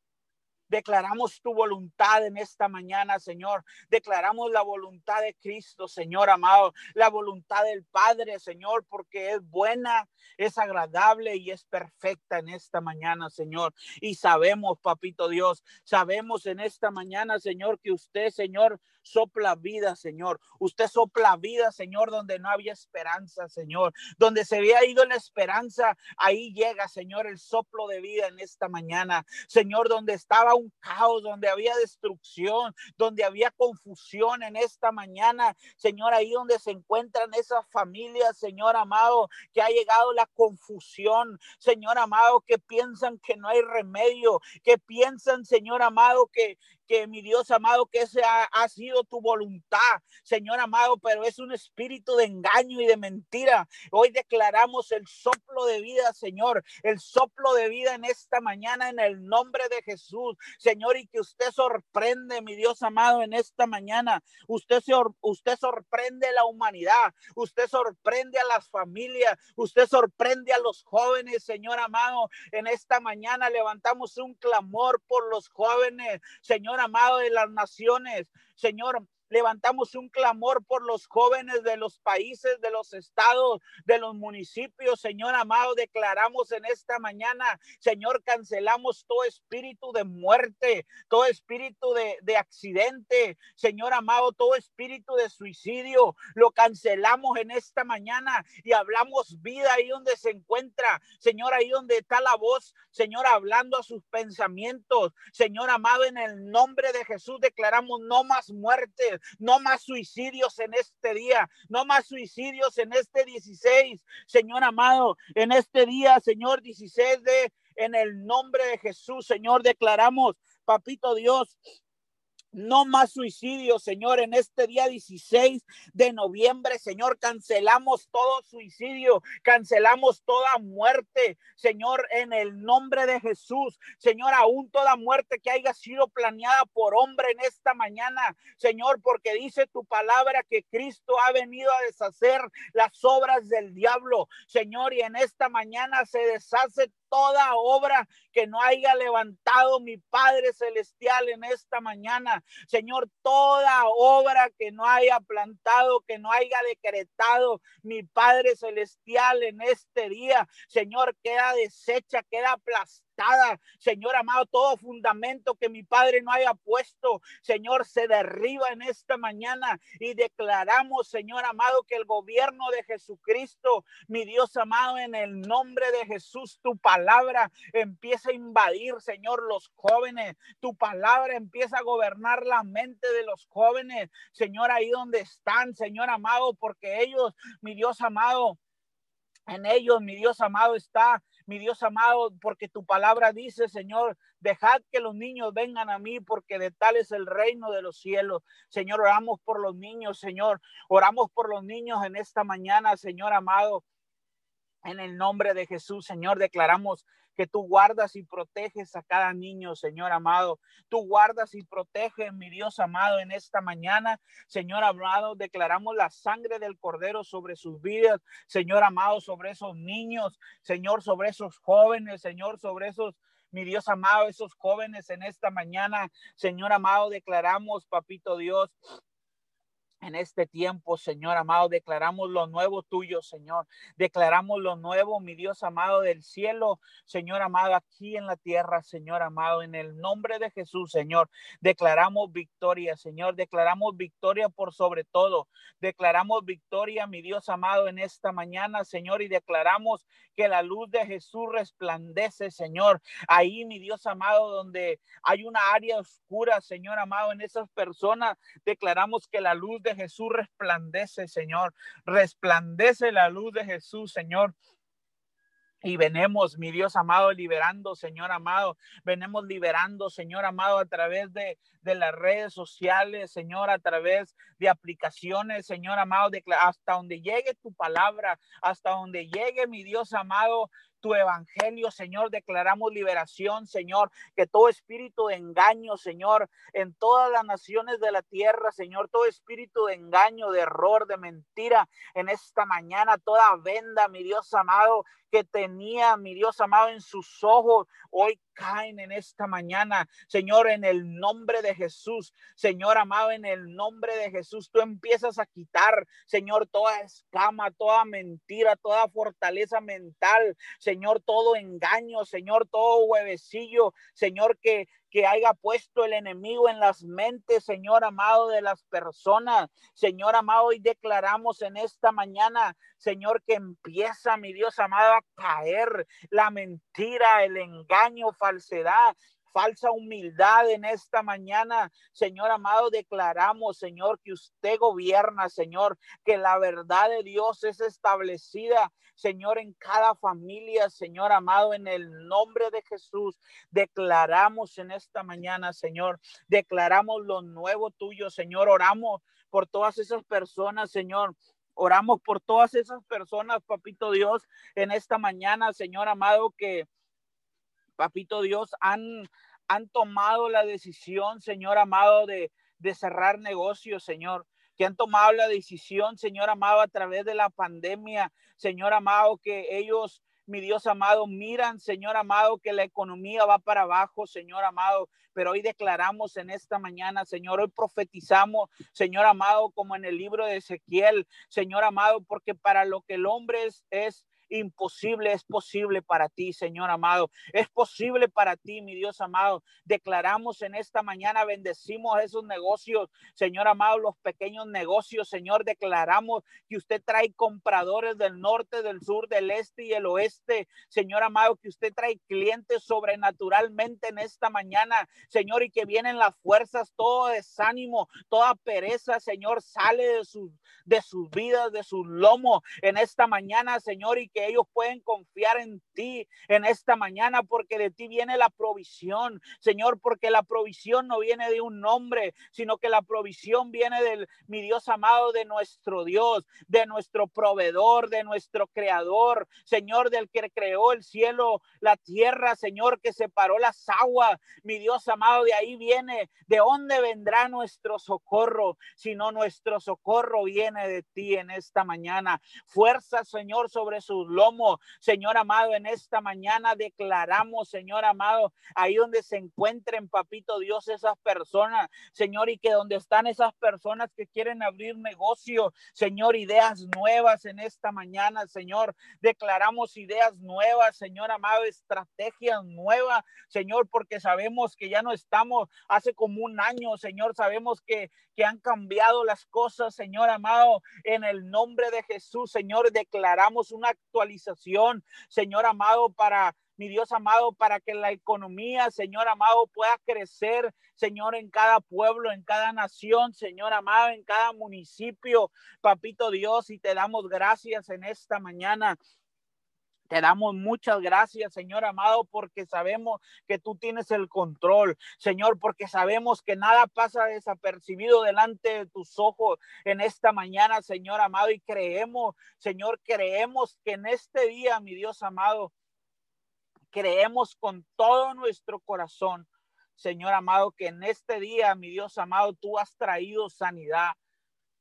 Declaramos tu voluntad en esta mañana, Señor. Declaramos la voluntad de Cristo, Señor amado. La voluntad del Padre, Señor, porque es buena, es agradable y es perfecta en esta mañana, Señor. Y sabemos, papito Dios, sabemos en esta mañana, Señor, que usted, Señor, sopla vida, Señor. Usted sopla vida, Señor, donde no había esperanza, Señor. Donde se había ido la esperanza, ahí llega, Señor, el soplo de vida en esta mañana. Señor, donde estaba un caos, donde había destrucción, donde había confusión en esta mañana. Señor, ahí donde se encuentran esas familias, Señor amado, que ha llegado la confusión, Señor amado, que piensan que no hay remedio, que piensan, Señor amado, que, que mi Dios amado, que ese ha, sido tu voluntad, Señor amado, pero es un espíritu de engaño y de mentira. Hoy declaramos el soplo de vida, Señor, el soplo de vida en esta mañana en el nombre de Jesús, Señor, y que usted sorprende, mi Dios amado, en esta mañana. Usted, usted sorprende la humanidad, usted sorprende a las familias, usted sorprende a los jóvenes, Señor amado. En esta mañana levantamos un clamor por los jóvenes, Señor amado de las naciones. Señor, Levantamos un clamor por los jóvenes de los países, de los estados, de los municipios. Señor amado, declaramos en esta mañana, Señor, cancelamos todo espíritu de muerte, todo espíritu de, de accidente. Señor amado, todo espíritu de suicidio. Lo cancelamos en esta mañana y hablamos vida ahí donde se encuentra. Señor, ahí donde está la voz. Señor, hablando a sus pensamientos. Señor amado, en el nombre de Jesús declaramos no más no más suicidios en este día, no más suicidios en este 16, Señor amado, en este día, Señor 16 de, en el nombre de Jesús, Señor, declaramos, papito Dios, no más suicidios, Señor, en este día 16 de noviembre, Señor, cancelamos todo suicidio, cancelamos toda muerte, Señor, en el nombre de Jesús. Señor, aún toda muerte que haya sido planeada por hombre en esta mañana, Señor, porque dice tu palabra que Cristo ha venido a deshacer las obras del diablo, Señor, y en esta mañana se deshace toda obra que no haya levantado mi Padre Celestial en esta mañana. Señor, toda obra que no haya plantado, que no haya decretado mi Padre Celestial en este día. Señor, queda deshecha, queda aplastada Señor amado, todo fundamento que mi Padre no haya puesto, Señor, se derriba en esta mañana y declaramos, Señor amado, que el gobierno de Jesucristo, mi Dios amado, en el nombre de Jesús, tu palabra empieza a invadir, Señor, los jóvenes. Tu palabra empieza a gobernar la mente de los jóvenes, Señor, ahí donde están, Señor amado, porque ellos, mi Dios amado, en ellos, mi Dios amado, está mi Dios amado, porque tu palabra dice, Señor, dejad que los niños vengan a mí, porque de tal es el reino de los cielos. Señor, oramos por los niños, Señor, oramos por los niños en esta mañana, Señor amado. En el nombre de Jesús, Señor, declaramos que tú guardas y proteges a cada niño, Señor amado. Tú guardas y proteges, mi Dios amado, en esta mañana. Señor amado, declaramos la sangre del Cordero sobre sus vidas, Señor amado, sobre esos niños, Señor, sobre esos jóvenes, Señor, sobre esos mi Dios amado, esos jóvenes en esta mañana, Señor amado, declaramos, papito Dios, en este tiempo, Señor amado, declaramos lo nuevo tuyo, Señor. Declaramos lo nuevo, mi Dios amado del cielo, Señor amado, aquí en la tierra, Señor amado, en el nombre de Jesús, Señor. Declaramos victoria, Señor. Declaramos victoria por sobre todo. Declaramos victoria, mi Dios amado, en esta mañana, Señor, y declaramos que la luz de Jesús resplandece, Señor. Ahí, mi Dios amado, donde hay una área oscura, Señor amado, en esas personas, declaramos que la luz de Jesús resplandece, Señor. Resplandece la luz de Jesús, Señor. Y venemos, mi Dios amado, liberando, Señor amado. Venemos liberando, Señor amado, a través de, de las redes sociales, Señor, a través de aplicaciones, Señor amado, hasta donde llegue tu palabra, hasta donde llegue, mi Dios amado, tu evangelio, Señor. Declaramos liberación, Señor, que todo espíritu de engaño, Señor, en todas las naciones de la tierra, Señor, todo espíritu de engaño, de error, de mentira, en esta mañana, toda venda, mi Dios amado, que tenía, mi Dios amado, en sus ojos, hoy caen en esta mañana, Señor, en el nombre de Jesús, Señor amado, en el nombre de Jesús, tú empiezas a quitar, Señor, toda escama, toda mentira, toda fortaleza mental, Señor, todo engaño, Señor, todo huevecillo, Señor, que, que haya puesto el enemigo en las mentes, Señor amado, de las personas. Señor amado, y declaramos en esta mañana, Señor, que empieza, mi Dios amado, a caer la mentira, el engaño, falsedad falsa humildad en esta mañana. Señor amado, declaramos, Señor, que usted gobierna, Señor, que la verdad de Dios es establecida, Señor, en cada familia, Señor amado, en el nombre de Jesús. Declaramos en esta mañana, Señor, declaramos lo nuevo tuyo, Señor. Oramos por todas esas personas, Señor, Oramos por todas esas personas, papito Dios, en esta mañana, Señor amado, que, papito Dios, han, han tomado la decisión, Señor amado, de, de cerrar negocios, Señor que han tomado la decisión, Señor amado, a través de la pandemia, Señor amado, que ellos, mi Dios amado, miran, Señor amado, que la economía va para abajo, Señor amado, pero hoy declaramos en esta mañana, Señor, hoy profetizamos, Señor amado, como en el libro de Ezequiel, Señor amado, porque para lo que el hombre es, es imposible es posible para ti, Señor amado. Es posible para ti, mi Dios amado. Declaramos en esta mañana, bendecimos esos negocios, Señor amado, los pequeños negocios, Señor. Declaramos que usted trae compradores del norte, del sur, del este y el oeste, Señor amado, que usted trae clientes sobrenaturalmente en esta mañana, Señor, y que vienen las fuerzas, todo desánimo, toda pereza, Señor, sale de sus, de vidas, de sus lomos en esta mañana, Señor, y ellos pueden confiar en ti en esta mañana porque de ti viene la provisión, Señor, porque la provisión no viene de un nombre, sino que la provisión viene del mi Dios amado, de nuestro Dios, de nuestro proveedor, de nuestro creador, Señor, del que creó el cielo, la tierra, Señor, que separó las aguas, mi Dios amado, de ahí viene, de dónde vendrá nuestro socorro, sino nuestro socorro viene de ti en esta mañana. Fuerza, Señor, sobre sus lomo, Señor amado, en esta mañana declaramos, Señor amado, ahí donde se encuentren, papito Dios, esas personas, Señor, y que donde están esas personas que quieren abrir negocio, Señor, ideas nuevas en esta mañana, Señor, declaramos ideas nuevas, Señor amado, estrategias nuevas, Señor, porque sabemos que ya no estamos hace como un año, Señor, sabemos que, que han cambiado las cosas, Señor amado, en el nombre de Jesús, Señor, declaramos una actualización, Señor amado, para mi Dios amado, para que la economía, Señor amado, pueda crecer, Señor, en cada pueblo, en cada nación, Señor amado, en cada municipio, papito Dios, y te damos gracias en esta mañana. Te damos muchas gracias, Señor amado, porque sabemos que tú tienes el control, Señor, porque sabemos que nada pasa desapercibido delante de tus ojos en esta mañana, Señor amado, y creemos, Señor, creemos que en este día, mi Dios amado, creemos con todo nuestro corazón, Señor amado, que en este día, mi Dios amado, tú has traído sanidad.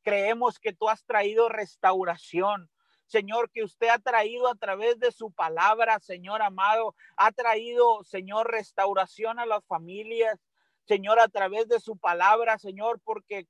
Creemos que tú has traído restauración. Señor, que usted ha traído a través de su palabra, Señor amado, ha traído, Señor, restauración a las familias. Señor, a través de su palabra, Señor, porque,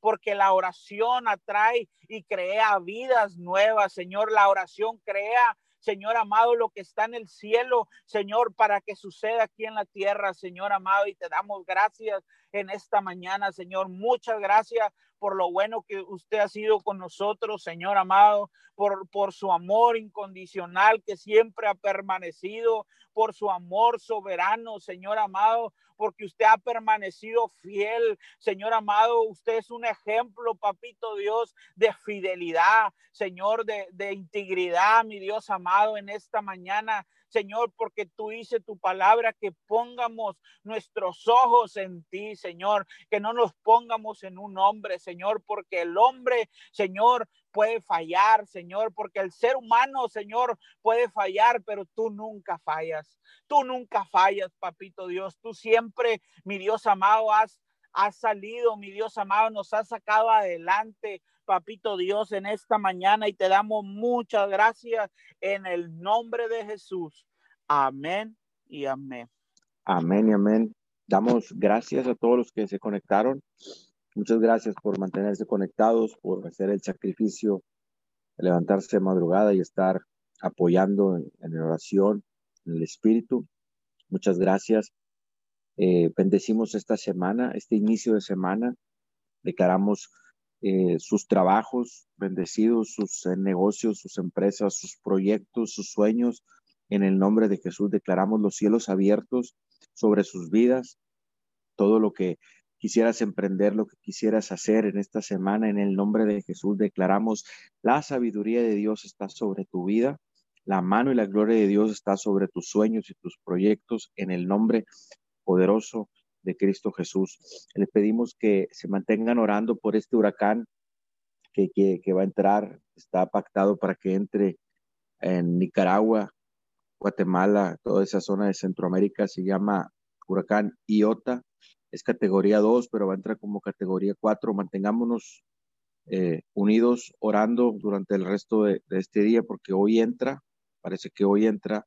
porque la oración atrae y crea vidas nuevas, Señor, la oración crea Señor amado, lo que está en el cielo, Señor, para que suceda aquí en la tierra, Señor amado, y te damos gracias en esta mañana, Señor. Muchas gracias por lo bueno que usted ha sido con nosotros, Señor amado, por, por su amor incondicional que siempre ha permanecido, por su amor soberano, Señor amado, porque usted ha permanecido fiel, Señor amado. Usted es un ejemplo, papito Dios, de fidelidad, Señor, de, de integridad, mi Dios amado, en esta mañana. Señor, porque tú dices tu palabra que pongamos nuestros ojos en ti, Señor, que no nos pongamos en un hombre, Señor, porque el hombre, Señor, puede fallar, Señor, porque el ser humano, Señor, puede fallar, pero tú nunca fallas. Tú nunca fallas, papito Dios. Tú siempre, mi Dios amado, has, has salido, mi Dios amado, nos has sacado adelante, papito Dios, en esta mañana y te damos muchas gracias en el nombre de Jesús. Amén y amén. Amén y amén. Damos gracias a todos los que se conectaron. Muchas gracias por mantenerse conectados, por hacer el sacrificio, levantarse de madrugada y estar apoyando en, la oración, en el espíritu. Muchas gracias. Eh, bendecimos esta semana, este inicio de semana. Declaramos eh, sus trabajos bendecidos, sus eh, negocios, sus empresas, sus proyectos, sus sueños. En el nombre de Jesús declaramos los cielos abiertos sobre sus vidas. Todo lo que quisieras emprender, lo que quisieras hacer en esta semana, en el nombre de Jesús declaramos la sabiduría de Dios está sobre tu vida. La mano y la gloria de Dios está sobre tus sueños y tus proyectos en el nombre poderoso de Cristo Jesús. Le pedimos que se mantengan orando por este huracán que, que, va a entrar, está pactado para que entre en Nicaragua, Guatemala, toda esa zona de Centroamérica, se llama huracán Iota, es categoría 2, pero va a entrar como categoría 4. Mantengámonos eh, unidos orando durante el resto de, este día, porque hoy entra, parece que hoy entra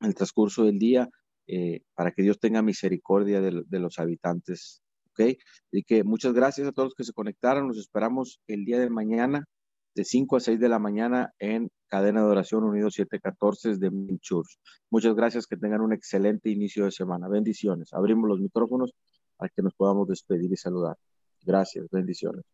el transcurso del día eh, para que Dios tenga misericordia de, los habitantes. ¿Ok? Y que muchas gracias a todos los que se conectaron. Nos esperamos el día de mañana de 5 a 6 de la mañana en Cadena de Oración Unidos 714 de Minchurs. Muchas gracias, que tengan un excelente inicio de semana. Bendiciones. Abrimos los micrófonos para que nos podamos despedir y saludar. Gracias, bendiciones.